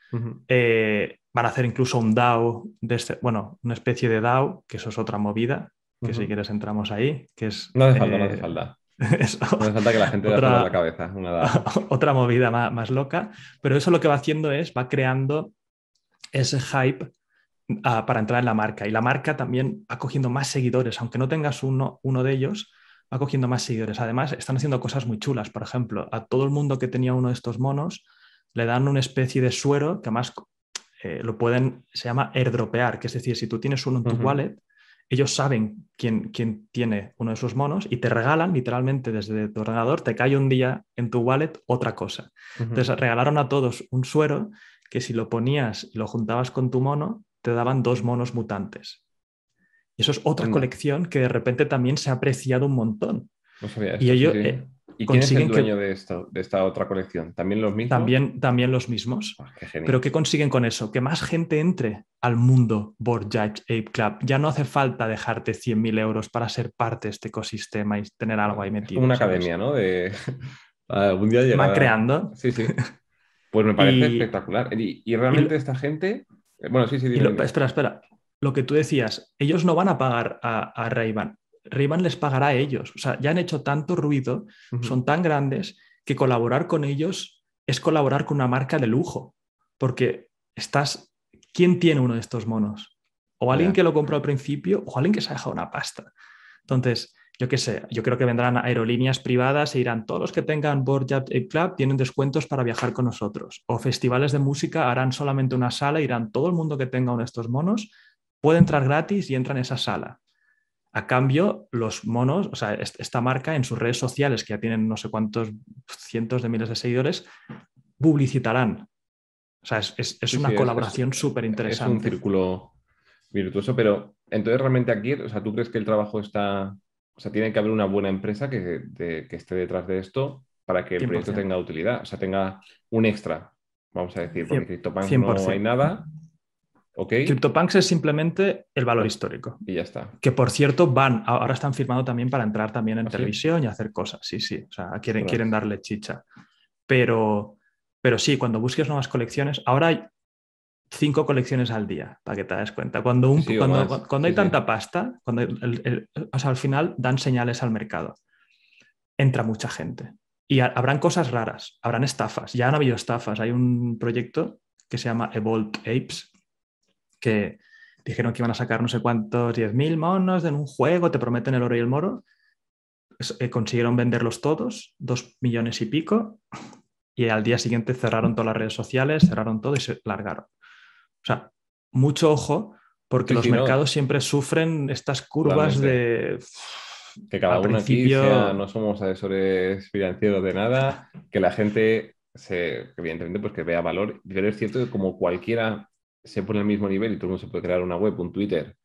Eh, van a hacer incluso un DAO, de este, bueno, una especie de DAO, que eso es otra movida, que si quieres entramos ahí, que es... No hace falta, no hace falta. <laughs> No hace falta que la gente otra, la cabeza. <laughs> otra movida más, loca, pero eso lo que va haciendo es, va creando ese hype ah, para entrar en la marca. Y la marca también va cogiendo más seguidores, aunque no tengas uno, uno de ellos, va cogiendo más seguidores. Además, están haciendo cosas muy chulas. Por ejemplo, a todo el mundo que tenía uno de estos monos, le dan una especie de suero que además eh, lo pueden, se llama airdropear, que es decir, si tú tienes uno en tu wallet, ellos saben quién, quién, tiene uno de esos monos y te regalan literalmente desde tu ordenador, te cae un día en tu wallet otra cosa. Entonces regalaron a todos un suero que si lo ponías y lo juntabas con tu mono, te daban dos monos mutantes. Y eso es otra colección que de repente también se ha apreciado un montón. No sabía y ellos, eh, ¿Y quién es el dueño de, esto, de esta otra colección? ¿También los mismos? También, también los mismos. Ah, Pero ¿qué consiguen con eso? Que más gente entre al mundo Board Judge Ape Club. Ya no hace falta dejarte 100.000 euros para ser parte de este ecosistema y tener algo ahí metido. como una academia, ¿no? De... <laughs> Algún día llegar... Van creando. Sí, sí. Pues me parece <laughs> espectacular. Y, realmente esta gente... Bueno, sí, sí. espera, espera. Lo que tú decías, ellos no van a pagar a, a Ray-Ban Ray-Ban les pagará a ellos. O sea, ya han hecho tanto ruido, son tan grandes, que colaborar con ellos es colaborar con una marca de lujo. Porque estás. ¿Quién tiene uno de estos monos? O alguien que lo compró al principio, o alguien que se ha dejado una pasta. Entonces, yo qué sé, yo creo que vendrán aerolíneas privadas e irán todos los que tengan Board Club tienen descuentos para viajar con nosotros. O festivales de música harán solamente una sala, irán todo el mundo que tenga uno de estos monos, puede entrar gratis y entra en esa sala. A cambio, los monos, o sea, esta marca en sus redes sociales, que ya tienen no sé cuántos cientos de miles de seguidores, publicitarán. O sea, es, una colaboración súper interesante. Es un círculo virtuoso, pero entonces realmente aquí, o sea, ¿tú crees que el trabajo está, o sea, tiene que haber una buena empresa que, esté detrás de esto para que el proyecto tenga utilidad, o sea, tenga un extra, vamos a decir, porque CryptoPunks no hay nada, CryptoPunks es simplemente el valor histórico. Y ya está. Que por cierto van, ahora están firmando también para entrar también en ¿Ah, televisión y hacer cosas. Sí, sí. O sea, quieren, quieren darle chicha. Pero, pero sí, cuando busques nuevas colecciones, ahora cinco colecciones al día, para que te des cuenta. Cuando, un, cuando, hay tanta pasta, cuando o sea, al final dan señales al mercado. Entra mucha gente. Y habrán cosas raras, habrán estafas. Ya han habido estafas. Hay un proyecto que se llama Evolved Apes, que dijeron que iban a sacar no sé cuántos 10.000 monos en un juego, te prometen el oro y el moro. Eh, consiguieron venderlos todos, dos millones y pico, y al día siguiente cerraron todas las redes sociales, cerraron todo y se largaron. O sea, mucho ojo, porque los mercados siempre sufren estas curvas de... Que cada uno aquí no somos asesores financieros de nada, que la gente se, evidentemente, pues que vea valor, pero es cierto que como cualquiera se pone al mismo nivel y todo el mundo se puede crear una web, un Twitter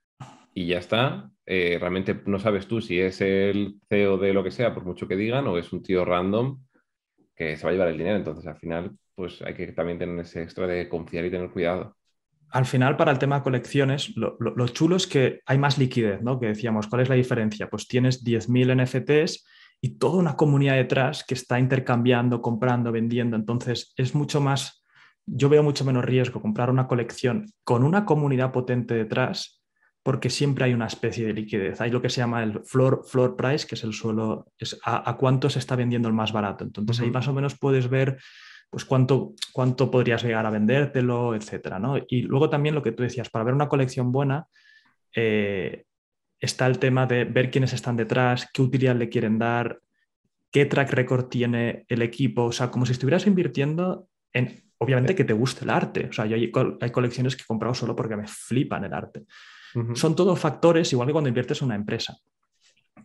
y ya está. Eh, realmente no sabes tú si es el CEO de lo que sea, por mucho que digan, o es un tío random que se va a llevar el dinero. Entonces, al final, pues hay que también tener ese extra de confiar y tener cuidado. Al final, para el tema de colecciones, lo, chulo es que hay más liquidez, ¿no? Que decíamos, ¿cuál es la diferencia? Pues tienes 10.000 NFTs y toda una comunidad detrás que está intercambiando, comprando, vendiendo. Entonces, es mucho más yo veo mucho menos riesgo comprar una colección con una comunidad potente detrás porque siempre hay una especie de liquidez. Hay lo que se llama el floor, floor price, que es el suelo, es a, cuánto se está vendiendo el más barato. Entonces ahí más o menos puedes ver pues cuánto, cuánto podrías llegar a vendértelo, etcétera. ¿no? Y luego también lo que tú decías, para ver una colección buena, eh, está el tema de ver quiénes están detrás, qué utilidad le quieren dar, qué track record tiene el equipo, o sea, como si estuvieras invirtiendo en obviamente que te guste el arte. O sea, yo hay, colecciones que he comprado solo porque me flipan el arte. Son todos factores, igual que cuando inviertes en una empresa,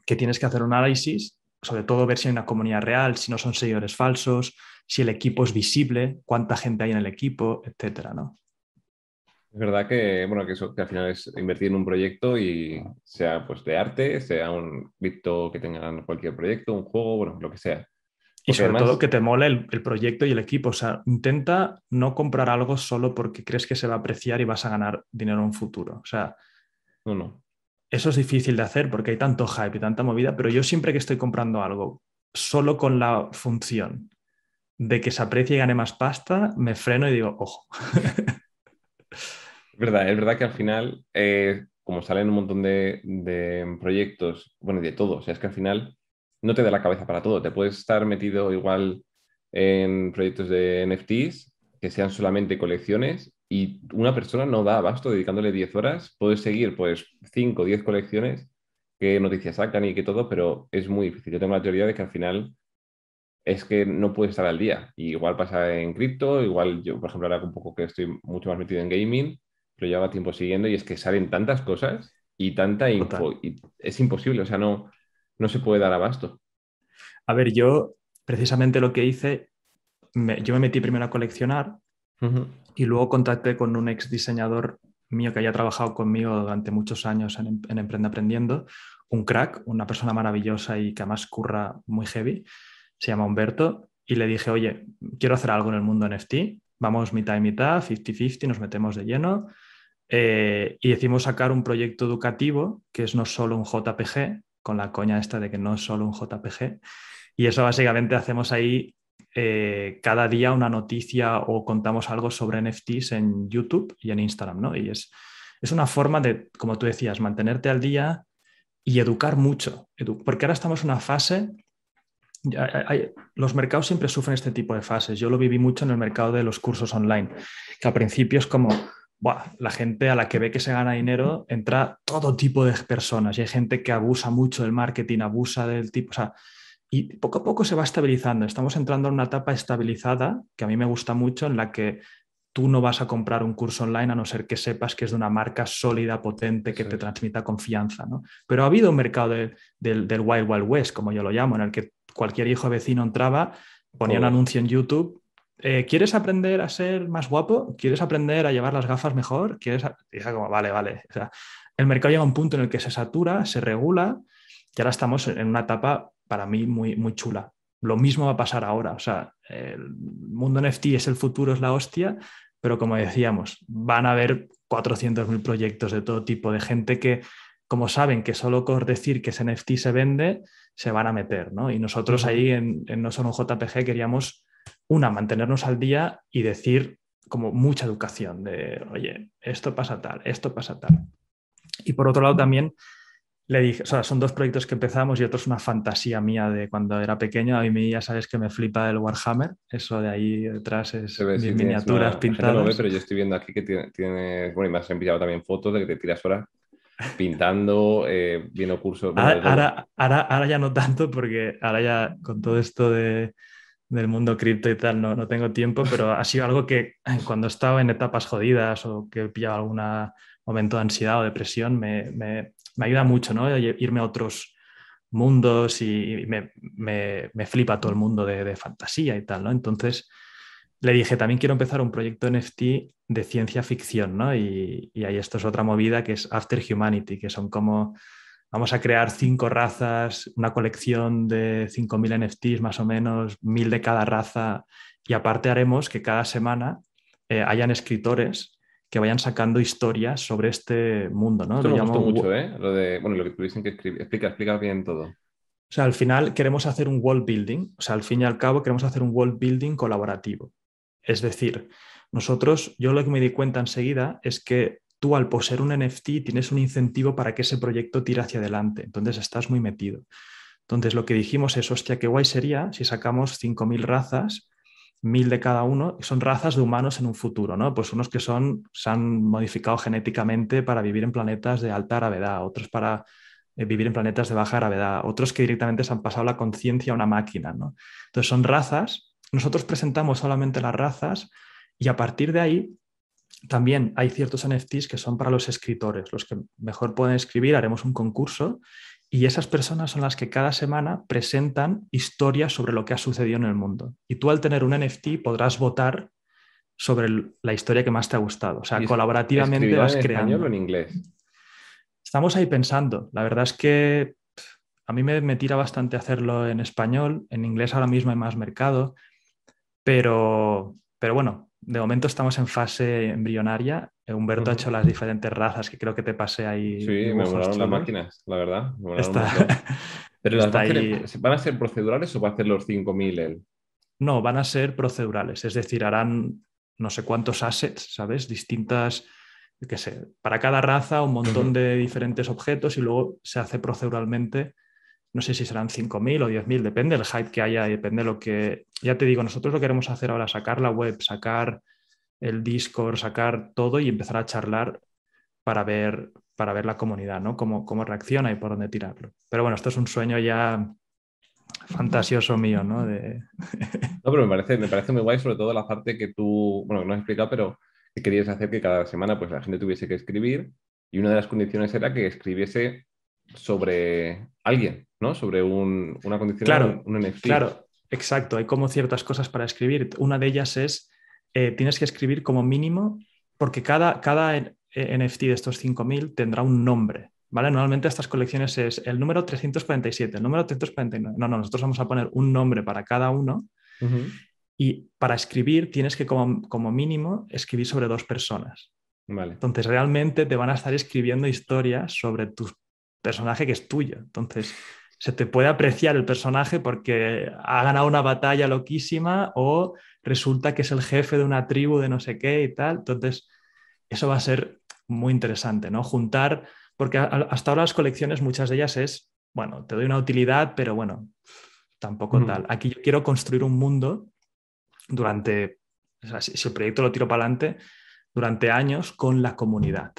que tienes que hacer un análisis, sobre todo ver si hay una comunidad real, si no son seguidores falsos, si el equipo es visible, cuánta gente hay en el equipo, etcétera, ¿no? Es verdad que, bueno, que eso que al final es invertir en un proyecto y sea pues de arte, sea un cripto que tengan cualquier proyecto, un juego, bueno, lo que sea. Y sobre todo que te mole el, proyecto y el equipo. O sea, intenta no comprar algo solo porque crees que se va a apreciar y vas a ganar dinero en un futuro. O sea, no, no. Eso es difícil de hacer porque hay tanto hype y tanta movida, pero yo siempre que estoy comprando algo solo con la función de que se aprecie y gane más pasta, me freno y digo, ojo. <laughs> Es verdad, es verdad que al final, eh, como salen un montón de, proyectos, bueno, y de todo, es que al final no te da la cabeza para todo. Te puedes estar metido igual en proyectos de NFTs que sean solamente colecciones y una persona no da abasto dedicándole 10 horas. Puedes seguir pues 5 o 10 colecciones, qué noticias sacan y qué todo, pero es muy difícil. Yo tengo la teoría de que al final es que no puedes estar al día. igual pasa en cripto, igual yo, por ejemplo, ahora un poco que estoy mucho más metido en gaming, pero lleva tiempo siguiendo y es que salen tantas cosas y tanta info y es imposible, o sea, no, no se puede dar abasto. A ver, yo precisamente lo que hice, yo me metí primero a coleccionar y luego contacté con un ex diseñador mío que haya trabajado conmigo durante muchos años en, en Emprende Aprendiendo, un crack, una persona maravillosa y que además curra muy heavy, se llama Humberto, y le dije, oye, quiero hacer algo en el mundo NFT, vamos mitad y mitad, 50-50, nos metemos de lleno. Eh, y decimos sacar un proyecto educativo que es no solo un JPG, con la coña esta de que no es solo un JPG. Y eso básicamente hacemos ahí eh, cada día una noticia o contamos algo sobre NFTs en YouTube y en Instagram, ¿no? Y es, es una forma de, como tú decías, mantenerte al día y educar mucho. porque ahora estamos en una fase los mercados siempre sufren este tipo de fases. Yo lo viví mucho en el mercado de los cursos online, que al principio es como, la gente a la que ve que se gana dinero entra todo tipo de personas y hay gente que abusa mucho del marketing, abusa del tipo, o y poco a poco se va estabilizando. Estamos entrando en una etapa estabilizada que a mí me gusta mucho, en la que tú no vas a comprar un curso online a no ser que sepas que es de una marca sólida, potente, que te transmita confianza. ¿no? Pero ha habido un mercado del, del Wild Wild West, como yo lo llamo, en el que cualquier hijo vecino entraba, ponía un anuncio en YouTube. Eh, ¿Quieres aprender a ser más guapo? ¿Quieres aprender a llevar las gafas mejor? ¿Quieres y como, vale, vale. O sea, el mercado llega a un punto en el que se satura, se regula y ahora estamos en una etapa para mí muy, muy chula. Lo mismo va a pasar ahora. O sea, el mundo NFT es el futuro, es la hostia, pero como decíamos, van a haber 400.000 proyectos de todo tipo, de gente que, como saben que solo por decir que ese NFT se vende, se van a meter, ¿no? Y nosotros ahí en, No Solo un JPG queríamos, una, mantenernos al día y decir como mucha educación de, oye, esto pasa tal, esto pasa tal. Y por otro lado también le dije, o sea, son dos proyectos que empezamos y otro es una fantasía mía de cuando era pequeño. A mí ya sabes que me flipa el Warhammer, eso de ahí detrás es miniaturas pintadas. No ve, pero yo estoy viendo aquí que tiene, bueno, y me has enviado también fotos de que te tiras horas pintando, eh, viendo cursos. Ahora, ahora, ya no tanto, porque ahora ya con todo esto de, del mundo cripto y tal no, no, tengo tiempo, pero ha sido algo que cuando estaba en etapas jodidas o que he pillado algún momento de ansiedad o depresión, me, me, me ayuda mucho, ¿no? Irme a otros mundos y me, me flipa todo el mundo de, de, fantasía y tal, ¿no? Entonces le dije, también quiero empezar un proyecto NFT de ciencia ficción, ¿no? Y, ahí esto es otra movida que es After Humanity, que son como, vamos a crear cinco razas, una colección de 5.000 NFTs más o menos, mil de cada raza, y aparte haremos que cada semana eh, hayan escritores que vayan sacando historias sobre este mundo, ¿no? Esto lo me gustó mucho, ¿eh? Lo de, bueno, lo que tuviste que escribir. Explica, explica bien todo. O sea, al final queremos hacer un world building, o sea, al fin y al cabo queremos hacer un world building colaborativo. Es decir, nosotros, yo lo que me di cuenta enseguida es que tú al poseer un NFT tienes un incentivo para que ese proyecto tire hacia adelante, entonces estás muy metido. Entonces lo que dijimos es, hostia, qué guay sería si sacamos 5.000 razas, 1.000 de cada uno, son razas de humanos en un futuro, ¿no? Pues unos que son, se han modificado genéticamente para vivir en planetas de alta gravedad, otros para eh, vivir en planetas de baja gravedad, otros que directamente se han pasado la conciencia a una máquina, ¿no? Entonces son razas nosotros presentamos solamente las razas y a partir de ahí también hay ciertos NFTs que son para los escritores, los que mejor pueden escribir, haremos un concurso y esas personas son las que cada semana presentan historias sobre lo que ha sucedido en el mundo. Y tú al tener un NFT podrás votar sobre la historia que más te ha gustado. O sea, colaborativamente vas en creando. español o en inglés? Estamos ahí pensando. La verdad es que a mí me, me, tira bastante hacerlo en español. En inglés ahora mismo hay más mercado. Pero, pero bueno, de momento estamos en fase embrionaria. Humberto ha hecho las diferentes razas que creo que te pasé ahí. Sí, me molaron las máquinas, la verdad. <laughs> Pero las ¿van a ser procedurales o va a hacer los 5.000 él? No, van a ser procedurales, es decir, harán no sé cuántos assets, ¿sabes? Distintas, qué sé, para cada raza un montón de diferentes objetos y luego se hace proceduralmente no sé si serán 5.000 o 10.000, depende del hype que haya, depende de lo que... Ya te digo, nosotros lo queremos hacer ahora, sacar la web, sacar el Discord, sacar todo y empezar a charlar para ver, para ver la comunidad, ¿no? Cómo, cómo reacciona y por dónde tirarlo. Pero bueno, esto es un sueño ya fantasioso mío, ¿no? De... <laughs> no, pero me parece, me parece muy guay, sobre todo la parte que tú, bueno, no has explicado, pero que querías hacer que cada semana pues la gente tuviese que escribir y una de las condiciones era que escribiese sobre alguien, ¿no? Sobre una condición, claro, un NFT. Claro, exacto. Hay como ciertas cosas para escribir. Una de ellas es, eh, tienes que escribir como mínimo, porque cada, cada eh, NFT de estos 5.000 tendrá un nombre, ¿vale? Normalmente estas colecciones es el número 347, el número 349. No, no, nosotros vamos a poner un nombre para cada uno y para escribir tienes que como, como, mínimo escribir sobre dos personas. Vale. Entonces realmente te van a estar escribiendo historias sobre tu personaje que es tuyo. Entonces se te puede apreciar el personaje porque ha ganado una batalla loquísima o resulta que es el jefe de una tribu de no sé qué y tal. Entonces, eso va a ser muy interesante, ¿no? Juntar, porque hasta ahora las colecciones, muchas de ellas es, bueno, te doy una utilidad, pero bueno, tampoco tal. Aquí yo quiero construir un mundo durante, o sea, si, el proyecto lo tiro para adelante, durante años con la comunidad.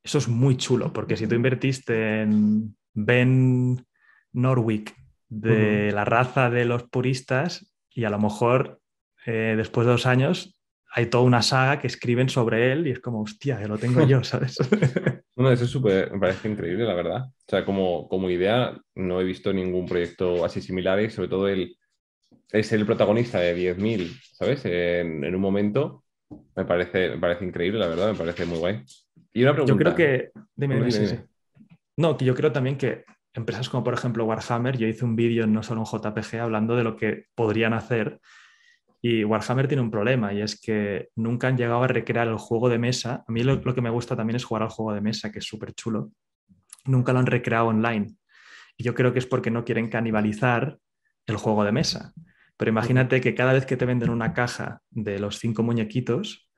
Eso es muy chulo, porque si tú invertiste en Ben Norwick de la raza de los puristas y a lo mejor eh, después de dos años hay toda una saga que escriben sobre él y es como, hostia, que lo tengo yo, <laughs> ¿sabes? Bueno, eso es súper, me parece increíble, la verdad. O sea, como, como idea, no he visto ningún proyecto así similar y sobre todo él es el protagonista de 10.000, ¿sabes? En, un momento me parece, me parece increíble, la verdad, me parece muy guay. Y una pregunta. Yo creo que... Dime, No, que yo creo también que empresas como por ejemplo Warhammer, yo hice un vídeo en no solo un JPG hablando de lo que podrían hacer y Warhammer tiene un problema y es que nunca han llegado a recrear el juego de mesa. A mí lo, que me gusta también es jugar al juego de mesa, que es súper chulo. Nunca lo han recreado online. Y yo creo que es porque no quieren canibalizar el juego de mesa. Pero imagínate que cada vez que te venden una caja de los cinco muñequitos,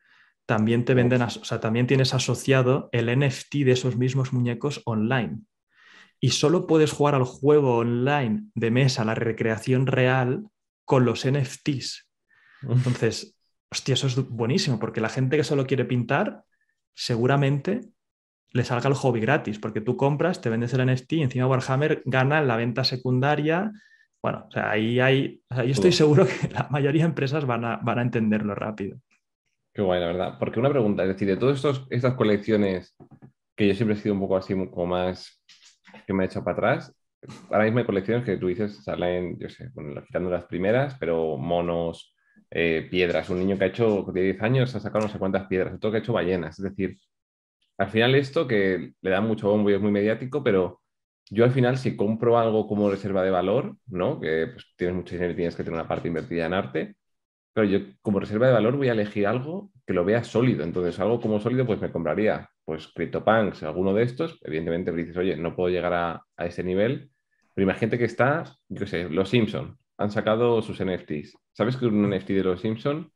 también te venden, o sea, también tienes asociado el NFT de esos mismos muñecos online y solo puedes jugar al juego online de mesa, la recreación real, con los NFTs. Entonces, hostia, eso es buenísimo, porque la gente que solo quiere pintar, seguramente le salga el hobby gratis, porque tú compras, te vendes el NFT y encima Warhammer gana en la venta secundaria. Bueno, o sea, ahí hay, yo estoy seguro que la mayoría de empresas van a, van a entenderlo rápido. Qué guay, la verdad. Porque una pregunta, es decir, de todas estas colecciones que yo siempre he sido un poco así, como más me he hecho para atrás. Ahora mismo hay colecciones que tú dices salen, yo sé, quitando las primeras, pero monos, eh, piedras. Un niño que ha hecho de 10 años ha sacado no sé cuántas piedras, todo que ha hecho ballenas. Es decir, al final esto que le da mucho bombo y es muy mediático, pero yo al final si compro algo como reserva de valor, ¿no? Que pues, tienes mucho dinero y tienes que tener una parte invertida en arte, pero yo como reserva de valor voy a elegir algo que lo vea sólido. Entonces, algo como sólido, pues me compraría pues CryptoPunks, alguno de estos. Evidentemente, dices, oye, no puedo llegar a, a ese nivel. Pero imagínate que está, yo sé, los Simpson han sacado sus NFTs. ¿Sabes que un NFT de los Simpson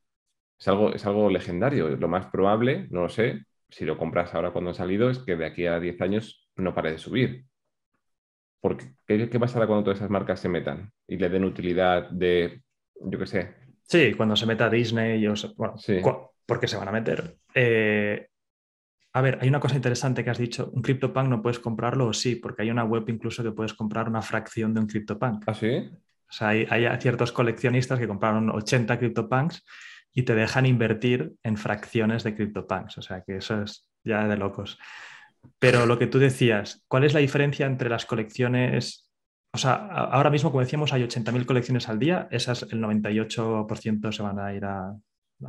es algo, es algo legendario? Lo más probable, no lo sé, si lo compras ahora cuando ha salido, es que de aquí a 10 años no pare de subir. Porque, ¿qué, ¿Qué pasará cuando todas esas marcas se metan y le den utilidad de, yo qué sé, Sí, cuando se meta Disney, o bueno, porque se van a meter. Eh, a ver, hay una cosa interesante que has dicho. Un CryptoPunk no puedes comprarlo o sí, porque hay una web incluso que puedes comprar una fracción de un CryptoPunk. ¿Ah, sí? O sea, hay, ciertos coleccionistas que compraron 80 CryptoPunks y te dejan invertir en fracciones de CryptoPunks. O sea, que eso es ya de locos. Pero lo que tú decías, ¿cuál es la diferencia entre las colecciones o sea, ahora mismo, como decíamos, hay 80.000 colecciones al día, esas el 98% se van a ir a,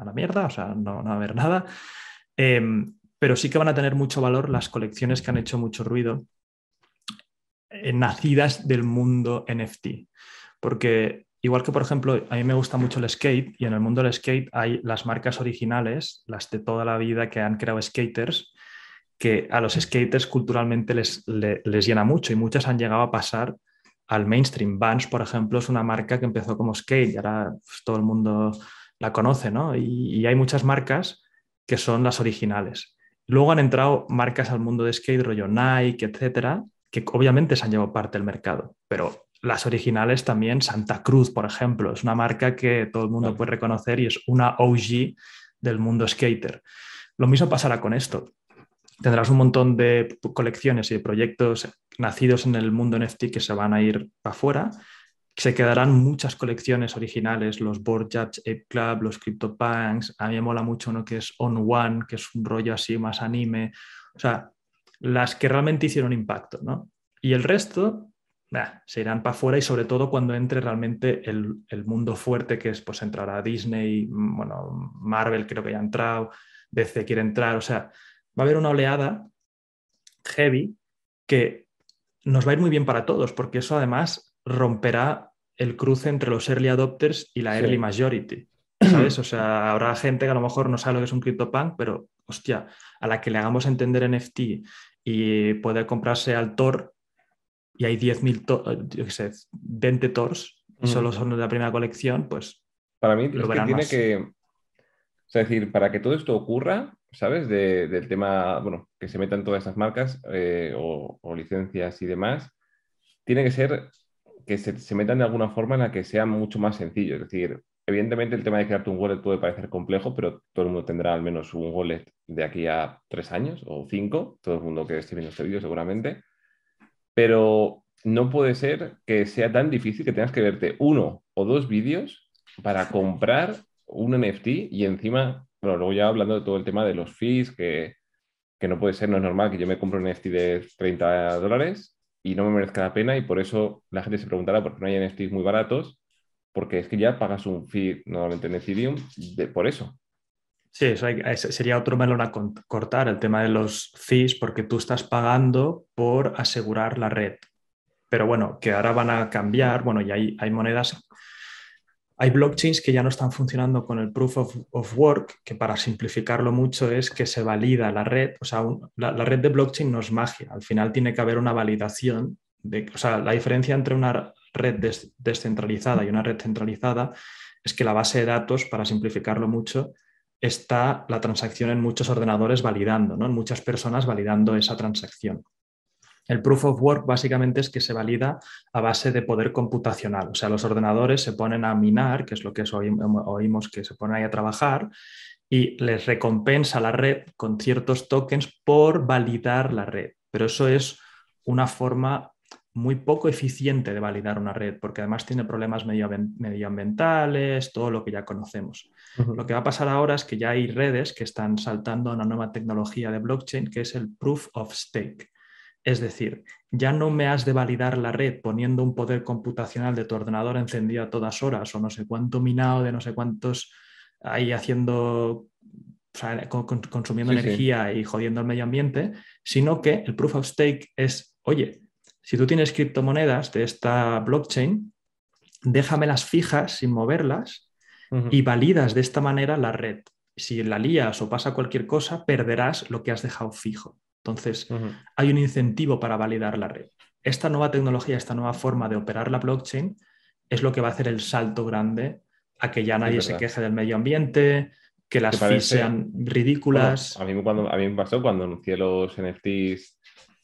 la mierda, o sea, no, va a haber nada. Em, pero sí que van a tener mucho valor las colecciones que han hecho mucho ruido, eh, nacidas del mundo NFT. Porque igual que, por ejemplo, a mí me gusta mucho el skate y en el mundo del skate hay las marcas originales, las de toda la vida que han creado skaters, que a los skaters culturalmente les, les llena mucho y muchas han llegado a pasar al mainstream. Vans, por ejemplo, es una marca que empezó como skate y ahora pues, todo el mundo la conoce, ¿no? Y, hay muchas marcas que son las originales. Luego han entrado marcas al mundo de skate, rollo Nike, etcétera, que obviamente se han llevado parte del mercado, pero las originales también, Santa Cruz, por ejemplo, es una marca que todo el mundo puede reconocer y es una OG del mundo skater. Lo mismo pasará con esto tendrás un montón de colecciones y de proyectos nacidos en el mundo NFT que se van a ir para afuera. Se quedarán muchas colecciones originales, los Board Ape Club, los CryptoPunks. A mí me mola mucho uno que es On One, que es un rollo así más anime. O sea, las que realmente hicieron impacto, ¿no? Y el resto se irán para afuera y sobre todo cuando entre realmente el, el, mundo fuerte que es, pues entrará Disney, bueno, Marvel creo que ya ha entrado, DC quiere entrar, o sea, va a haber una oleada heavy que nos va a ir muy bien para todos, porque eso además romperá el cruce entre los early adopters y la early majority. <clears throat> ¿Sabes? O sea, habrá gente que a lo mejor no sabe lo que es un CryptoPunk, pero hostia, a la que le hagamos entender NFT y puede comprarse al Tor y hay 10.000, yo qué sé, 20 Tors y solo son de la primera colección, pues. Para mí, lo que tiene que. O sea, es decir, para que todo esto ocurra, ¿sabes? del tema, bueno, que se metan todas estas marcas eh, o, licencias y demás, tiene que ser que se, se, metan de alguna forma en la que sea mucho más sencillo. Es decir, evidentemente el tema de crearte un wallet puede parecer complejo, pero todo el mundo tendrá al menos un wallet de aquí a tres años o cinco, todo el mundo que esté viendo este vídeo seguramente. Pero no puede ser que sea tan difícil que tengas que verte uno o dos vídeos para comprar un NFT y encima, bueno, luego ya hablando de todo el tema de los fees, que, que no puede ser, no es normal que yo me compre un NFT de 30 dólares y no me merezca la pena y por eso la gente se preguntará por qué no hay NFTs muy baratos, porque es que ya pagas un fee normalmente en Ethereum de, por eso. Sí, eso sería otro melón a cortar, el tema de los fees, porque tú estás pagando por asegurar la red. Pero bueno, que ahora van a cambiar, bueno, y hay, hay monedas hay blockchains que ya no están funcionando con el proof of, work, que para simplificarlo mucho es que se valida la red, o sea, la, red de blockchain no es magia, al final tiene que haber una validación, de, o sea, la diferencia entre una red descentralizada y una red centralizada es que la base de datos, para simplificarlo mucho, está la transacción en muchos ordenadores validando, ¿no? en muchas personas validando esa transacción. El proof of work básicamente es que se valida a base de poder computacional. O sea, los ordenadores se ponen a minar, que es lo que oímos que se ponen ahí a trabajar, y les recompensa la red con ciertos tokens por validar la red. Pero eso es una forma muy poco eficiente de validar una red, porque además tiene problemas medioambientales, todo lo que ya conocemos. Lo que va a pasar ahora es que ya hay redes que están saltando a una nueva tecnología de blockchain, que es el proof of stake. Es decir, ya no me has de validar la red poniendo un poder computacional de tu ordenador encendido a todas horas o no sé cuánto minado de no sé cuántos ahí haciendo, consumiendo energía y jodiendo el medio ambiente, sino que el proof of stake es, oye, si tú tienes criptomonedas de esta blockchain, déjamelas fijas sin moverlas y validas de esta manera la red. Si la lías o pasa cualquier cosa, perderás lo que has dejado fijo. Entonces, hay un incentivo para validar la red. Esta nueva tecnología, esta nueva forma de operar la blockchain es lo que va a hacer el salto grande a que ya nadie se queje del medio ambiente, que las fees sean ridículas. a, mí cuando, a mí me pasó cuando anuncié los NFTs,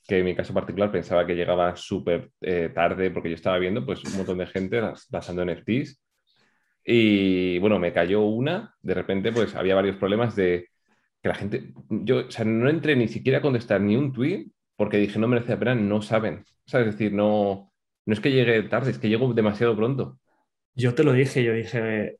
que en mi caso particular pensaba que llegaba súper eh, tarde porque yo estaba viendo pues, un montón de gente pasando NFTs. Y bueno, me cayó una, de repente pues había varios problemas de que la gente, yo, o sea, no entré ni siquiera a contestar ni un tweet porque dije, no merece la pena, no saben. O sea, es decir, no, no es que llegue tarde, es que llego demasiado pronto. Yo te lo dije, yo dije,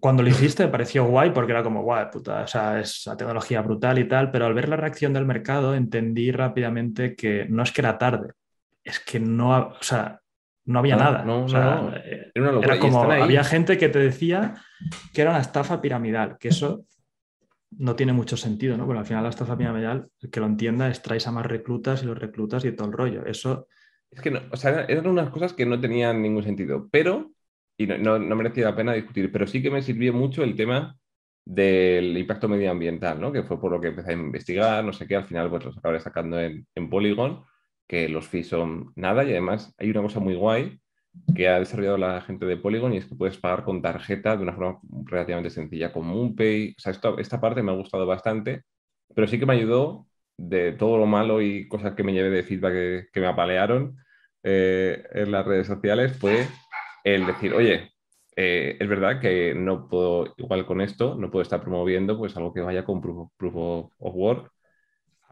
cuando lo hiciste me pareció guay porque era como, guay, puta, o sea, es una tecnología brutal y tal, pero al ver la reacción del mercado entendí rápidamente que no es que era tarde, es que no, o sea, no había nada. No, o sea, Era, era como, había gente que te decía que era una estafa piramidal, que eso no tiene mucho sentido, ¿no? Porque al final la estafa piramidal, el que lo entienda, es traes a más reclutas y los reclutas y todo el rollo. Eso. Es que no, o sea, eran unas cosas que no tenían ningún sentido, pero, y no, no, merecía la pena discutir, pero sí que me sirvió mucho el tema del impacto medioambiental, ¿no? Que fue por lo que empecé a investigar, no sé qué, al final pues los acabaré sacando en, en Polygon, que los fees son nada y además hay una cosa muy guay que ha desarrollado la gente de Polygon y es que puedes pagar con tarjeta de una forma relativamente sencilla, con MoonPay. O sea, esta parte me ha gustado bastante, pero sí que me ayudó de todo lo malo y cosas que me llevé de feedback que, me apalearon eh, en las redes sociales fue el decir, oye, eh, es verdad que no puedo, igual con esto, no puedo estar promoviendo pues algo que vaya con proof, of work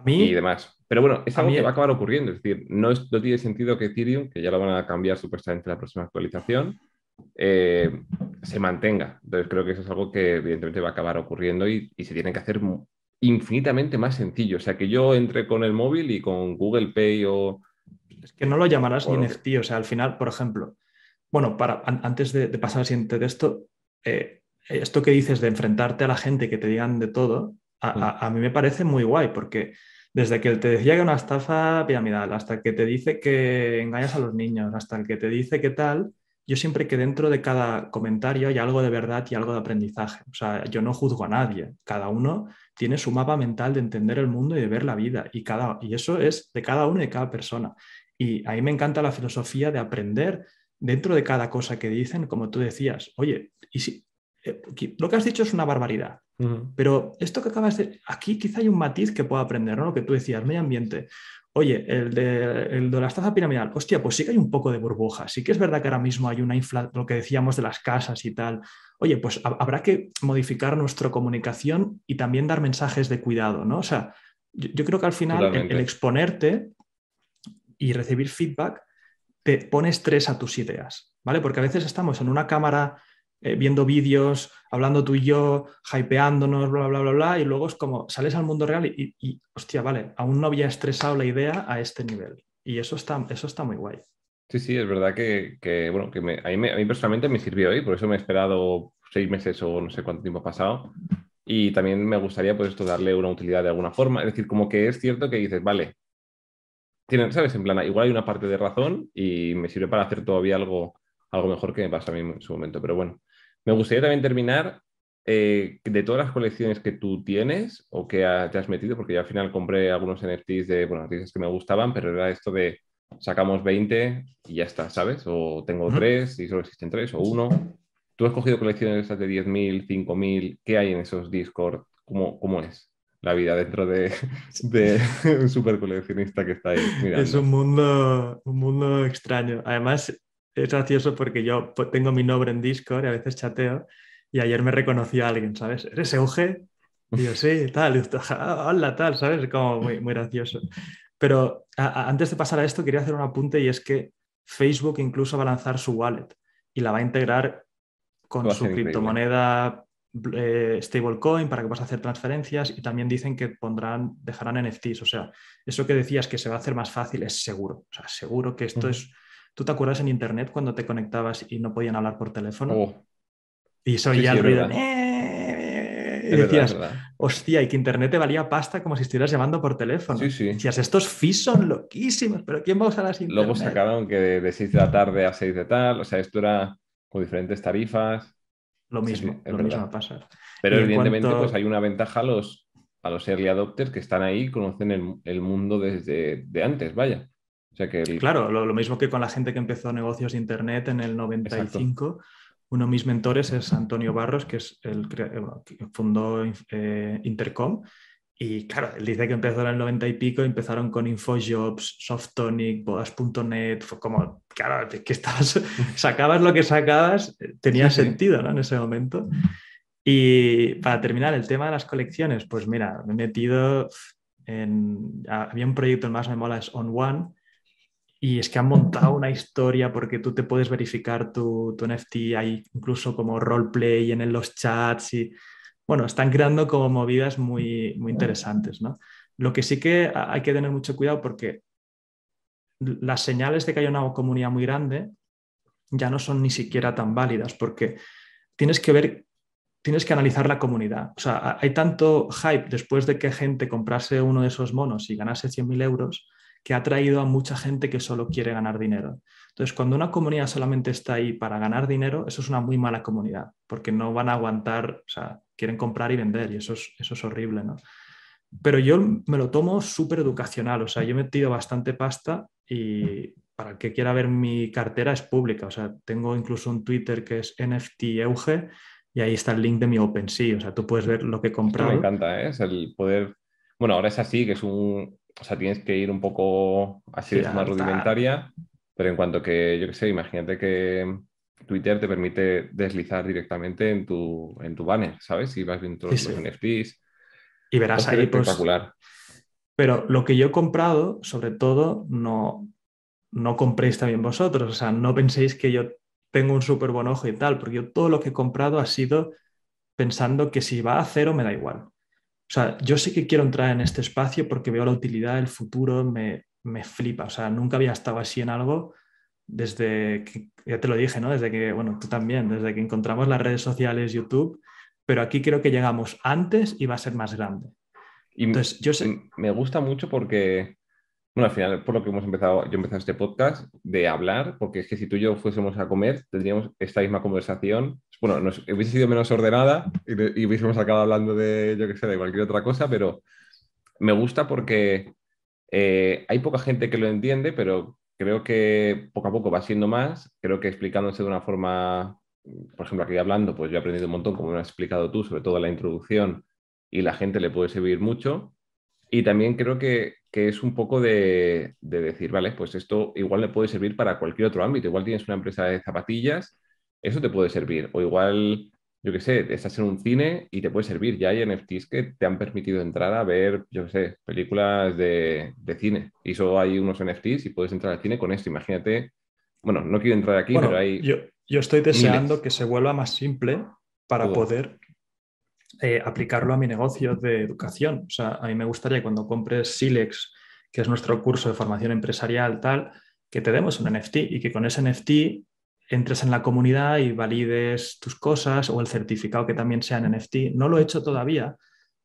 y demás. Pero bueno, es algo que va a acabar ocurriendo. Es decir, no, tiene sentido que Ethereum, que ya lo van a cambiar supuestamente en la próxima actualización, eh, se mantenga. Entonces creo que eso es algo que evidentemente va a acabar ocurriendo y, se tiene que hacer infinitamente más sencillo. O sea, que yo entre con el móvil y con Google Pay o... Es que no lo llamarás ni NFT. O sea, al final, por ejemplo, bueno, para, antes de, pasar al siguiente de esto, eh, esto que dices de enfrentarte a la gente que te digan de todo, a, mí me parece muy guay porque desde que te decía que una estafa piramidal, hasta que te dice que engañas a los niños, hasta el que te dice qué tal, yo siempre que dentro de cada comentario hay algo de verdad y algo de aprendizaje. O sea, yo no juzgo a nadie. Cada uno tiene su mapa mental de entender el mundo y de ver la vida. Y, cada, y eso es de cada uno y de cada persona. Y a mí me encanta la filosofía de aprender dentro de cada cosa que dicen, como tú decías, oye, y si, eh, lo que has dicho es una barbaridad, pero esto que acabas de... Aquí quizá hay un matiz que puedo aprender, ¿no? Lo que tú decías, medio ambiente. Oye, el de, el de la estafa piramidal, hostia, pues sí que hay un poco de burbuja. Sí que es verdad que ahora mismo hay una inflación, lo que decíamos de las casas y tal. Oye, pues habrá que modificar nuestra comunicación y también dar mensajes de cuidado, ¿no? O sea, yo, creo que al final el, exponerte y recibir feedback te pone estrés a tus ideas, ¿vale? Porque a veces estamos en una cámara eh, viendo vídeos, hablando tú y yo, hypeándonos, bla, bla, bla, bla, y luego es como sales al mundo real y, hostia, vale, aún no había estresado la idea a este nivel. Y eso está, eso está muy guay. Sí, sí, es verdad que, bueno, que a, mí, personalmente me sirvió hoy, por eso me he esperado seis meses o no sé cuánto tiempo ha pasado. Y también me gustaría, pues, esto darle una utilidad de alguna forma. Es decir, como que es cierto que dices, vale, tienen, ¿sabes? En plan, igual hay una parte de razón y me sirve para hacer todavía algo, algo mejor que me pasa a mí en su momento. Pero bueno, me gustaría también terminar eh, de todas las colecciones que tú tienes o que te has metido, porque yo al final compré algunos NFTs de, bueno, que me gustaban, pero era esto de sacamos 20 y ya está, ¿sabes? O tengo tres y solo existen tres o uno. Tú has cogido colecciones esas de 10.000, 5.000, ¿qué hay en esos Discord? ¿Cómo, cómo es? la vida dentro de, <laughs> un super coleccionista que está ahí. Es un mundo, un mundo extraño. Además, es gracioso porque yo tengo mi nombre en Discord y a veces chateo y ayer me reconoció a alguien, ¿sabes? ¿Eres Euge? Y yo, sí, tal, hola, tal, ¿sabes? Como muy, muy gracioso. Pero antes de pasar a esto, quería hacer un apunte y es que Facebook incluso va a lanzar su wallet y la va a integrar con su criptomoneda eh, stablecoin para que puedas hacer transferencias y también dicen que pondrán, dejarán NFTs. O sea, eso que decías que se va a hacer más fácil es seguro. O sea, seguro que esto es. ¿Tú te acuerdas en internet cuando te conectabas y no podían hablar por teléfono? Oh. Y eso ya el ruido. Eh", y decías, hostia, y que internet te valía pasta como si estuvieras llamando por teléfono. Sí, sí. Decías, estos fees son loquísimos, pero ¿quién va a usar las internet? Luego sacaron que de, de 6 de la tarde a 6 de tal, o sea, esto era con diferentes tarifas. Lo mismo, lo mismo pasa. Pero evidentemente pues hay una ventaja a los, a los early adopters que están ahí, conocen el, mundo desde de antes, vaya. O sea que Claro, lo, mismo que con la gente que empezó negocios de Internet en el 95. Uno de mis mentores es Antonio Barros, que es el que fundó eh, Intercom. Y claro, él dice que empezó en el 90 y pico, empezaron con InfoJobs, Softonic, Bodas.net, fue como, claro, que estabas, <laughs> sacabas lo que sacabas, eh, tenía sentido ¿no? en ese momento. Y para terminar, el tema de las colecciones, pues mira, me he metido en, había un proyecto más me mola, es On One, y es que han montado una historia porque tú te puedes verificar tu, tu NFT, hay incluso como roleplay en los chats y bueno, están creando como movidas muy, muy interesantes, ¿no? Lo que sí que hay que tener mucho cuidado porque las señales de que hay una comunidad muy grande ya no son ni siquiera tan válidas porque tienes que ver, tienes que analizar la comunidad. O sea, hay tanto hype después de que gente comprase uno de esos monos y ganase 100.000 euros que ha traído a mucha gente que solo quiere ganar dinero. Entonces, cuando una comunidad solamente está ahí para ganar dinero, eso es una muy mala comunidad, porque no van a aguantar, o sea, quieren comprar y vender y eso es, eso es horrible, ¿no? Pero yo me lo tomo súper educacional, o sea, yo he metido bastante pasta y para el que quiera ver mi cartera es pública, o sea, tengo incluso un Twitter que es NFT Euge y ahí está el link de mi OpenSea, o sea, tú puedes ver lo que he comprado. me encanta, ¿eh? es el poder, bueno, ahora es así, que es un, o sea, tienes que ir un poco así, es más rudimentaria, pero en cuanto que, yo qué sé, imagínate que Twitter te permite deslizar directamente en tu, en tu banner, ¿sabes? Si vas viendo todos los NFTs. Y verás ahí, pues, espectacular. Pero lo que yo he comprado, sobre todo, no, no compréis también vosotros. O sea, no penséis que yo tengo un súper buen ojo y tal, porque yo todo lo que he comprado ha sido pensando que si va a cero me da igual. O sea, yo sí que quiero entrar en este espacio porque veo la utilidad, el futuro me, me flipa. O sea, nunca había estado así en algo desde que, ya te lo dije, ¿no? Desde que, bueno, tú también, desde que encontramos las redes sociales, YouTube, pero aquí creo que llegamos antes y va a ser más grande. Y Entonces, yo sé... me gusta mucho porque, bueno, al final, por lo que hemos empezado, yo he empezado este podcast de hablar, porque es que si tú y yo fuésemos a comer, tendríamos esta misma conversación. Bueno, nos, hubiese sido menos ordenada y, y hubiésemos acabado hablando de, yo qué sé, de cualquier otra cosa, pero me gusta porque eh, hay poca gente que lo entiende, pero creo que poco a poco va siendo más. Creo que explicándose de una forma, por ejemplo, aquí hablando, pues yo he aprendido un montón, como me has explicado tú, sobre todo la introducción, y la gente le puede servir mucho. Y también creo que, es un poco de, de, decir, vale, pues esto igual le puede servir para cualquier otro ámbito. Igual tienes una empresa de zapatillas, eso te puede servir. O igual yo qué sé, estás en un cine y te puede servir. Ya hay NFTs que te han permitido entrar a ver, yo qué sé, películas de, cine. Y solo hay unos NFTs y puedes entrar al cine con esto. Imagínate, bueno, no quiero entrar aquí, pero hay... Yo, yo estoy deseando que se vuelva más simple para poder eh, aplicarlo a mi negocio de educación. O sea, a mí me gustaría cuando compres Silex, que es nuestro curso de formación empresarial, tal, que te demos un NFT y que con ese NFT entres en la comunidad y valides tus cosas o el certificado que también sea en NFT. No lo he hecho todavía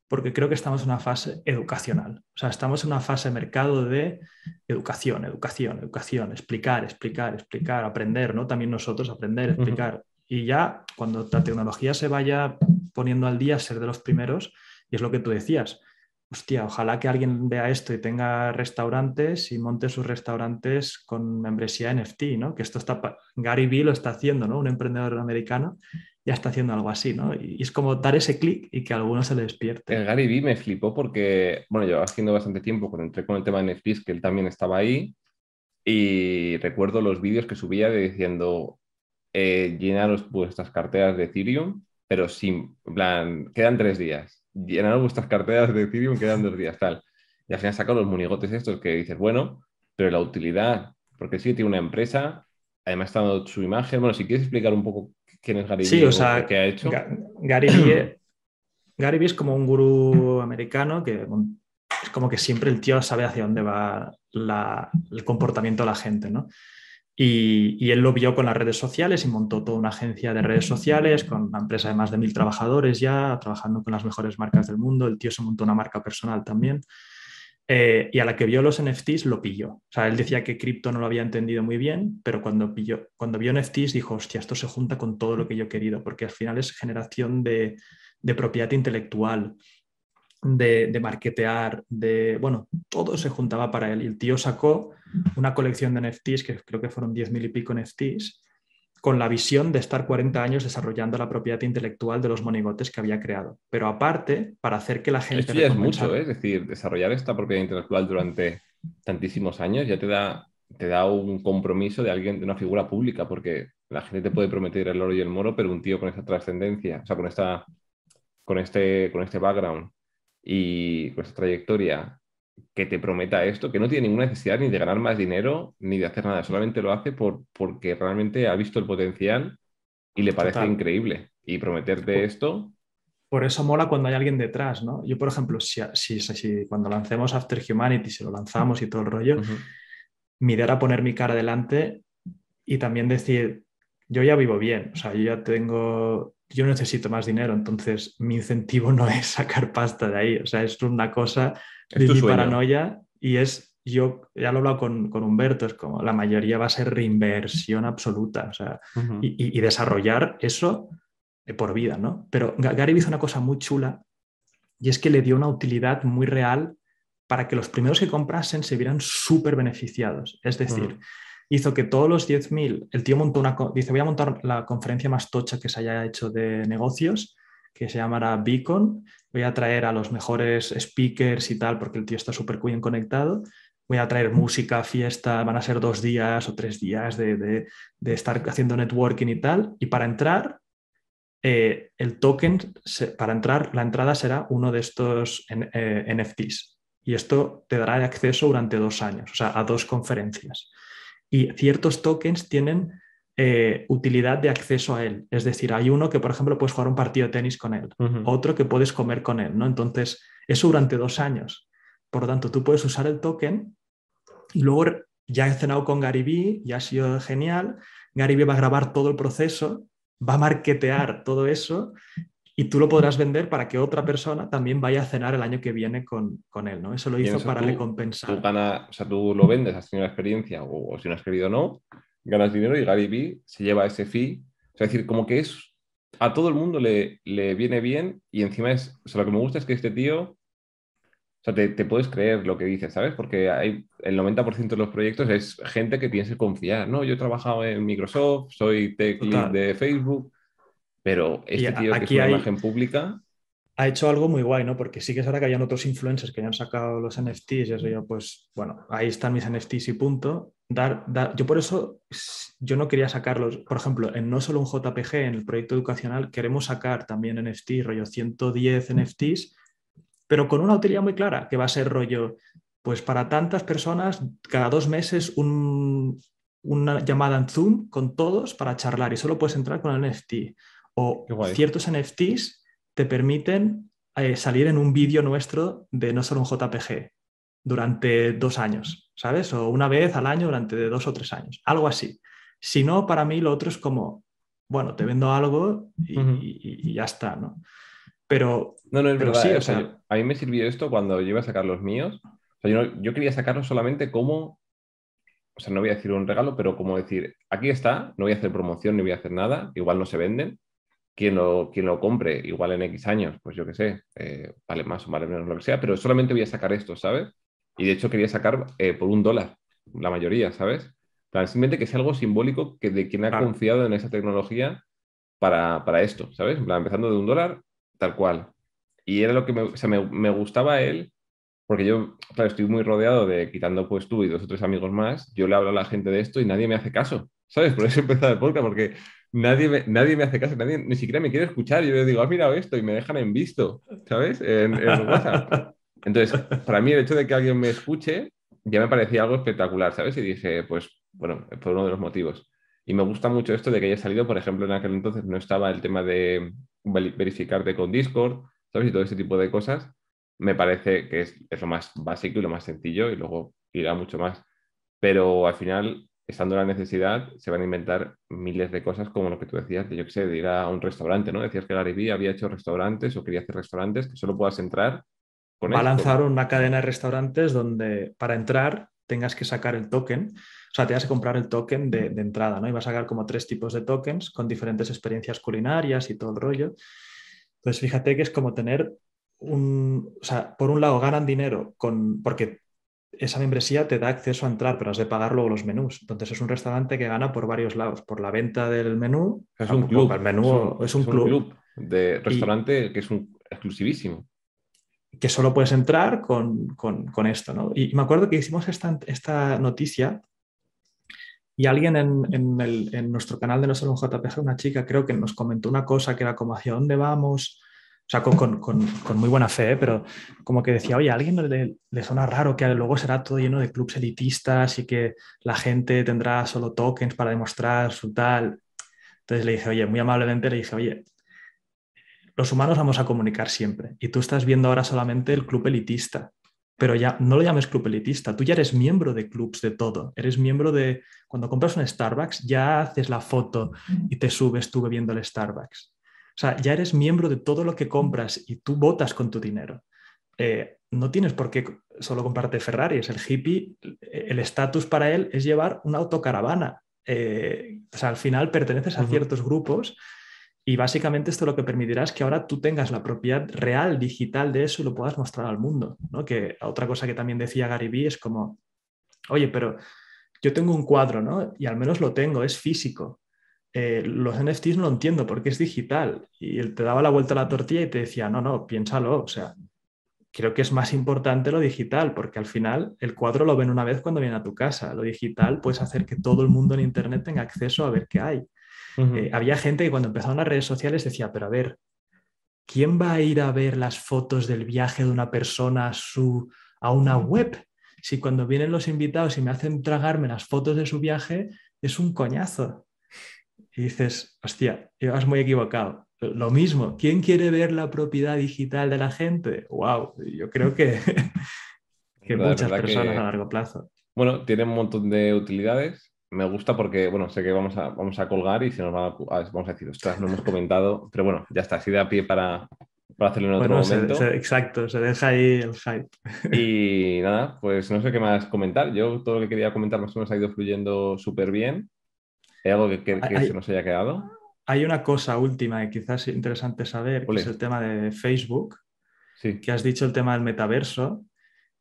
porque creo que estamos en una fase educacional. O sea, estamos en una fase de mercado de educación, educación, educación, explicar, explicar, explicar, aprender, ¿no? También nosotros aprender, explicar. Y ya cuando la tecnología se vaya poniendo al día, ser de los primeros, y es lo que tú decías, hostia, ojalá que alguien vea esto y tenga restaurantes y monte sus restaurantes con membresía NFT, ¿no? Que esto está, Gary Vee lo está haciendo, ¿no? Un emprendedor americano ya está haciendo algo así, ¿no? Y es como dar ese clic y que alguno se le despierte. El Gary Vee me flipó porque, bueno, yo haciendo bastante tiempo cuando entré con el tema de NFTs, que él también estaba ahí, y recuerdo los vídeos que subía diciendo, eh, llenaros vuestras carteras de Ethereum, pero sin, plan, quedan tres días llenar vuestras carteras de Ethereum, quedan dos días, tal. Y al final sacan los monigotes estos que dices, bueno, pero la utilidad, porque sí tiene una empresa, además está dando su imagen. Bueno, si quieres explicar un poco quién es Gary sí, o sea, qué ha hecho. Gary Vee, Gary es como un gurú americano que es como que siempre el tío sabe hacia dónde va el comportamiento de la gente, ¿no? Y, él lo vio con las redes sociales y montó toda una agencia de redes sociales con una empresa de más de mil trabajadores ya, trabajando con las mejores marcas del mundo. El tío se montó una marca personal también. Eh, y a la que vio los NFTs lo pilló. O sea, él decía que cripto no lo había entendido muy bien, pero cuando, pilló, cuando vio NFTs dijo, hostia, esto se junta con todo lo que yo he querido, porque al final es generación de, de propiedad intelectual, de, de, marketear, de, bueno, todo se juntaba para él. Y el tío sacó una colección de NFTs, que creo que fueron 10.000 y pico NFTs, con la visión de estar 40 años desarrollando la propiedad intelectual de los monigotes que había creado. Pero aparte, para hacer que la gente... Esto ya es mucho, ¿eh? es decir, desarrollar esta propiedad intelectual durante tantísimos años ya te da, te da un compromiso de alguien, de una figura pública, porque la gente te puede prometer el oro y el moro, pero un tío con esta trascendencia, o sea, con, esta, con, este, con este background y con esta trayectoria que te prometa esto, que no tiene ninguna necesidad ni de ganar más dinero ni de hacer nada, solamente lo hace por, porque realmente ha visto el potencial y le parece increíble. Y prometerte esto. Por eso mola cuando hay alguien detrás, ¿no? Yo, por ejemplo, si, si, si cuando lancemos After Humanity, si lo lanzamos y todo el rollo, mi idea era poner mi cara delante y también decir, yo ya vivo bien, o sea, yo ya tengo, yo necesito más dinero, entonces mi incentivo <laughs> no es sacar pasta de ahí, o sea, es una cosa de mi paranoia y es, yo ya lo he hablado con, con, Humberto, es como la mayoría va a ser reinversión absoluta, o sea, y, y, desarrollar eso por vida, ¿no? Pero Gary hizo una cosa muy chula y es que le dio una utilidad muy real para que los primeros que comprasen se vieran súper beneficiados. Es decir, hizo que todos los 10.000, el tío montó una, dice, voy a montar la conferencia más tocha que se haya hecho de negocios, que se llamará Beacon, voy a traer a los mejores speakers y tal, porque el tío está súper bien conectado, voy a traer música, fiesta, van a ser dos días o tres días de, estar haciendo networking y tal, y para entrar, eh, el token, para entrar, la entrada será uno de estos NFTs. Eh, y esto te dará acceso durante dos años, o sea, a dos conferencias. Y ciertos tokens tienen eh, utilidad de acceso a él. Es decir, hay uno que, por ejemplo, puedes jugar un partido de tenis con él, otro que puedes comer con él, ¿no? Entonces, eso durante dos años. Por lo tanto, tú puedes usar el token y luego ya he cenado con Gary Vee, ya ha sido genial. Gary Vee va a grabar todo el proceso, va a marketear todo eso y tú lo podrás vender para que otra persona también vaya a cenar el año que viene con, él, ¿no? Eso lo hizo para recompensar. Tú o sea, tú lo vendes, has tenido la experiencia, o, si no has querido no, ganas dinero y Gary Vee se lleva ese fee. O sea, es decir, como que es a todo el mundo le, le viene bien y encima es, o sea, lo que me gusta es que este tío, o sea, te, te puedes creer lo que dice, ¿sabes? Porque hay, el 90% de los proyectos es gente que tienes que confiar, ¿no? Yo he trabajado en Microsoft, soy tech lead de Facebook, pero este tío que es una imagen pública ha hecho algo muy guay, ¿no? Porque sí que es ahora que hayan otros influencers que ya han sacado los NFTs y eso yo, pues, bueno, ahí están mis NFTs y punto. Dar, yo por eso, yo no quería sacarlos, por ejemplo, en no solo un JPG, en el proyecto educacional, queremos sacar también NFTs, rollo 110 NFTs, pero con una utilidad muy clara, que va a ser rollo, pues para tantas personas, cada dos meses una llamada en Zoom con todos para charlar y solo puedes entrar con el NFT. O ciertos NFTs te permiten eh, salir en un vídeo nuestro de no solo un JPG durante dos años, ¿sabes? O una vez al año durante dos o tres años, algo así. Si no, para mí lo otro es como, bueno, te vendo algo y, ya está, ¿no? Pero... No, no, es verdad. ¿eh? o sea, a mí me sirvió esto cuando yo iba a sacar los míos. O sea, yo, yo quería sacarlos solamente como o sea, no voy a decir un regalo, pero como decir, aquí está, no voy a hacer promoción ni voy a hacer nada, igual no se venden, quien lo, quien lo compre, igual en X años, pues yo qué sé, eh, vale más o vale menos lo que sea, pero solamente voy a sacar esto, ¿sabes? Y de hecho quería sacar eh, por un dólar, la mayoría, ¿sabes? simplemente que sea algo simbólico que de quien ha confiado en esa tecnología para, para esto, ¿sabes? empezando de un dólar, tal cual. Y era lo que me, o sea, me, me gustaba él, porque yo, claro, estoy muy rodeado de, quitando pues tú y dos o tres amigos más, yo le hablo a la gente de esto y nadie me hace caso, ¿sabes? Por eso he empezado el podcast, porque nadie me, nadie me hace caso, nadie ni siquiera me quiere escuchar. Yo le digo, has mirado esto y me dejan en visto, ¿sabes? En, WhatsApp. <laughs> Entonces, para mí el hecho de que alguien me escuche ya me parecía algo espectacular, ¿sabes? Y dije, pues, bueno, fue uno de los motivos. Y me gusta mucho esto de que haya salido, por ejemplo, en aquel entonces no estaba el tema de verificarte con Discord, ¿sabes? Y todo ese tipo de cosas. Me parece que es, es lo más básico y lo más sencillo y luego irá mucho más. Pero al final estando la necesidad, se van a inventar miles de cosas como lo que tú decías, de yo qué sé, de ir a un restaurante, ¿no? Decías que Gary Vee había hecho restaurantes o quería hacer restaurantes que solo puedas entrar Va a lanzar una cadena de restaurantes donde para entrar tengas que sacar el token, o sea, tengas que comprar el token de, entrada, ¿no? Y va a sacar como tres tipos de tokens con diferentes experiencias culinarias y todo el rollo. Entonces, fíjate que es como tener un, o sea, por un lado ganan dinero con, porque esa membresía te da acceso a entrar, pero has de pagar luego los menús. Entonces es un restaurante que gana por varios lados, por la venta del menú. Es un club. El menú es un, club. de restaurante que es un exclusivísimo. Que solo puedes entrar con, esto, ¿no? Y me acuerdo que hicimos esta, esta noticia y alguien en, nuestro canal de No Solo un JPG, una chica, creo que nos comentó una cosa que era como hacia dónde vamos o sea, con, muy buena fe, pero como que decía, oye, a alguien le, le, suena raro que luego será todo lleno de clubs elitistas y que la gente tendrá solo tokens para demostrar su tal. Entonces le dije, oye, muy amablemente le dije, oye, los humanos vamos a comunicar siempre y tú estás viendo ahora solamente el club elitista, pero ya no lo llames club elitista, tú ya eres miembro de clubs de todo, eres miembro de, cuando compras un Starbucks, ya haces la foto y te subes tú bebiendo el Starbucks. O sea, ya eres miembro de todo lo que compras y tú votas con tu dinero. Eh, no tienes por qué solo comprarte Ferraris. El hippie, el estatus para él es llevar una autocaravana. Eh, o sea, al final perteneces a ciertos grupos y básicamente esto lo que permitirá es que ahora tú tengas la propiedad real, digital de eso y lo puedas mostrar al mundo. ¿no? Que otra cosa que también decía Gary Vee es como, oye, pero yo tengo un cuadro, ¿no? Y al menos lo tengo, es físico. Eh, los NFTs no lo entiendo porque es digital. Y él te daba la vuelta a la tortilla y te decía, no, no, piénsalo. O sea, creo que es más importante lo digital porque al final el cuadro lo ven una vez cuando viene a tu casa. Lo digital puedes hacer que todo el mundo en Internet tenga acceso a ver qué hay. Eh, había gente que cuando empezaron las redes sociales decía, pero a ver, ¿quién va a ir a ver las fotos del viaje de una persona a, su, a una web? Si cuando vienen los invitados y me hacen tragarme las fotos de su viaje, es un coñazo y dices, hostia, ibas muy equivocado. Lo mismo, ¿quién quiere ver la propiedad digital de la gente? ¡Wow! Yo creo que, <laughs> que muchas personas a largo plazo. Bueno, tiene un montón de utilidades. Me gusta porque, bueno, sé que vamos a, vamos a colgar y se nos va a, vamos a decir, ostras, no hemos comentado, pero bueno, ya está, así de a pie para, para hacerlo en otro momento. exacto, se deja ahí el hype. <laughs> Y nada, pues no sé qué más comentar. Yo todo lo que quería comentar más o menos ha ido fluyendo súper bien. ¿Hay algo que, se nos haya quedado? Hay una cosa última que quizás es interesante saber, que es el tema de Facebook, sí. que has dicho el tema del metaverso.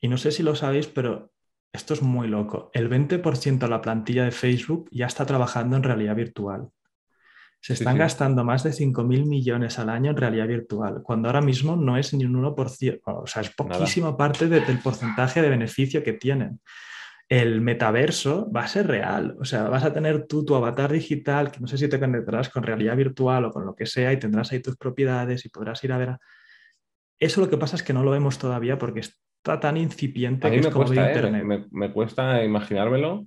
Y no sé si lo sabéis, pero esto es muy loco. El 20% de la plantilla de Facebook ya está trabajando en realidad virtual. Se están gastando más de 5.000 millones al año en realidad virtual, cuando ahora mismo no es ni un 1%, o sea, es poquísima parte del porcentaje de beneficio que tienen. El metaverso va a ser real, o sea, vas a tener tú tu avatar digital, que no sé si te conectarás con realidad virtual o con lo que sea, y tendrás ahí tus propiedades y podrás ir a ver. Eso lo que pasa es que no lo vemos todavía porque está tan incipiente que es como cuesta, ¿eh? Internet. Me, cuesta imaginármelo,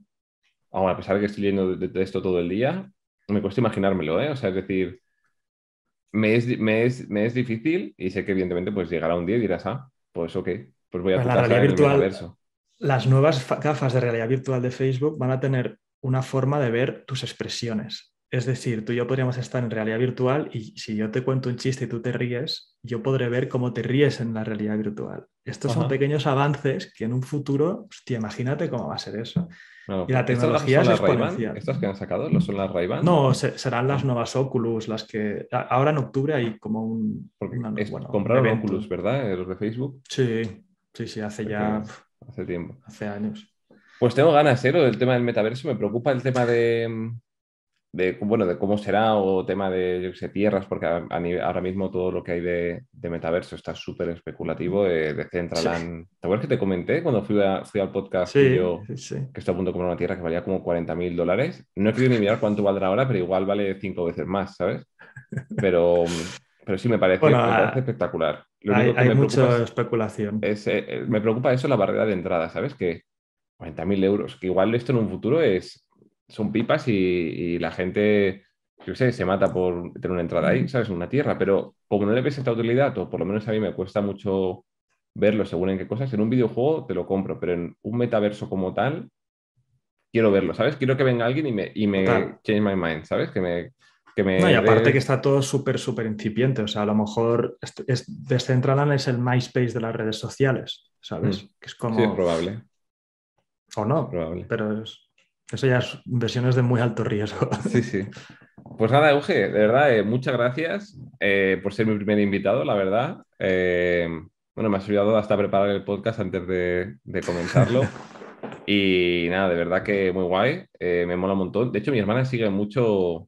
a pesar de que estoy leyendo de esto todo el día, me cuesta imaginármelo, ¿eh? O sea, es decir, me es, me es, difícil y sé que evidentemente pues llegará un día y dirás, ah, pues ok, pues voy a pues la realidad virtual, Las nuevas gafas de realidad virtual de Facebook van a tener una forma de ver tus expresiones. Es decir, tú y yo podríamos estar en realidad virtual y si yo te cuento un chiste y tú te ríes, yo podré ver cómo te ríes en la realidad virtual. Estos son pequeños avances que en un futuro, hostia, imagínate cómo va a ser eso y la tecnología es exponencial. ¿Estas que han sacado no son las ray No, serán las nuevas Oculus, las que ahora en octubre hay como un... compraron Oculus, ¿verdad? Eh, los de Facebook. Sí, sí, sí, hace ya... Hace tiempo. Hace años. Pues tengo ganas, ¿eh? del tema del metaverso. Me preocupa el tema de, de, bueno, de cómo será o tema de, yo sé, tierras, porque ahora mismo todo lo que hay de, metaverso está súper especulativo, de, de Centraland. ¿Te acuerdas que te comenté cuando fui, fui al podcast que yo, que estoy a punto de comprar una tierra que valía como 40 mil dólares? No he querido ni mirar cuánto valdrá ahora, pero igual vale cinco veces más, ¿sabes? Pero, pero sí me parece, espectacular. hay, mucha especulación. Es, eh, me preocupa eso la barrera de entrada, ¿sabes? Que 40 mil euros, que igual esto en un futuro es son pipas y, la gente, yo sé, se mata por tener una entrada ahí, ¿sabes? Una tierra, pero como no le ves esta utilidad, o por lo menos a mí me cuesta mucho verlo según en qué cosas, en un videojuego te lo compro, pero en un metaverso como tal, quiero verlo, ¿sabes? Quiero que venga alguien y me, y me change my mind, ¿sabes? Que me... Que me no, y aparte que está todo súper, súper incipiente. O sea, a lo mejor es, es, Decentraland es el MySpace de las redes sociales, ¿sabes? Mm. Que es como... Sí, es probable. O no, probable. pero es, eso ya es inversiones de muy alto riesgo. <laughs> Sí, sí. Pues nada, Euge, de verdad, eh, muchas gracias eh, por ser mi primer invitado, la verdad. Eh, bueno, me has ayudado hasta preparar el podcast antes de, comenzarlo. <laughs> y nada, de verdad que muy guay, me mola un montón. De hecho, mi hermana sigue mucho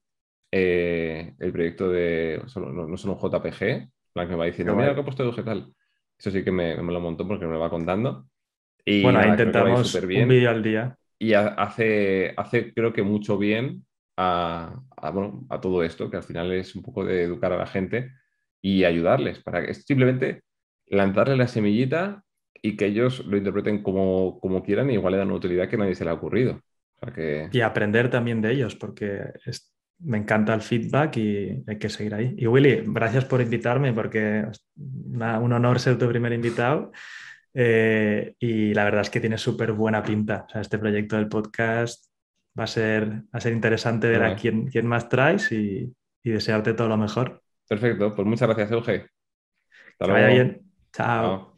el proyecto de, no, solo un JPG, la que me va diciendo, mira lo que he puesto de Euge tal. Eso sí que me, mola un montón porque me va contando. Y bueno, intentamos un vídeo al día y hace, hace creo que mucho bien a, a, todo esto, que al final es un poco de educar a la gente y ayudarles, para que simplemente lanzarle la semillita y que ellos lo interpreten como, como quieran y igual le dan una utilidad que nadie se le ha ocurrido. Y aprender también de ellos, porque me encanta el feedback y hay que seguir ahí. Y Willy, gracias por invitarme, porque es un honor ser tu primer invitado. Eh, y la verdad es que tiene súper buena pinta. este proyecto del podcast va a ser, va a ser interesante ver a quién, quién, más traes y, desearte todo lo mejor. Perfecto, pues muchas gracias, Euge. que vaya bien. Chao.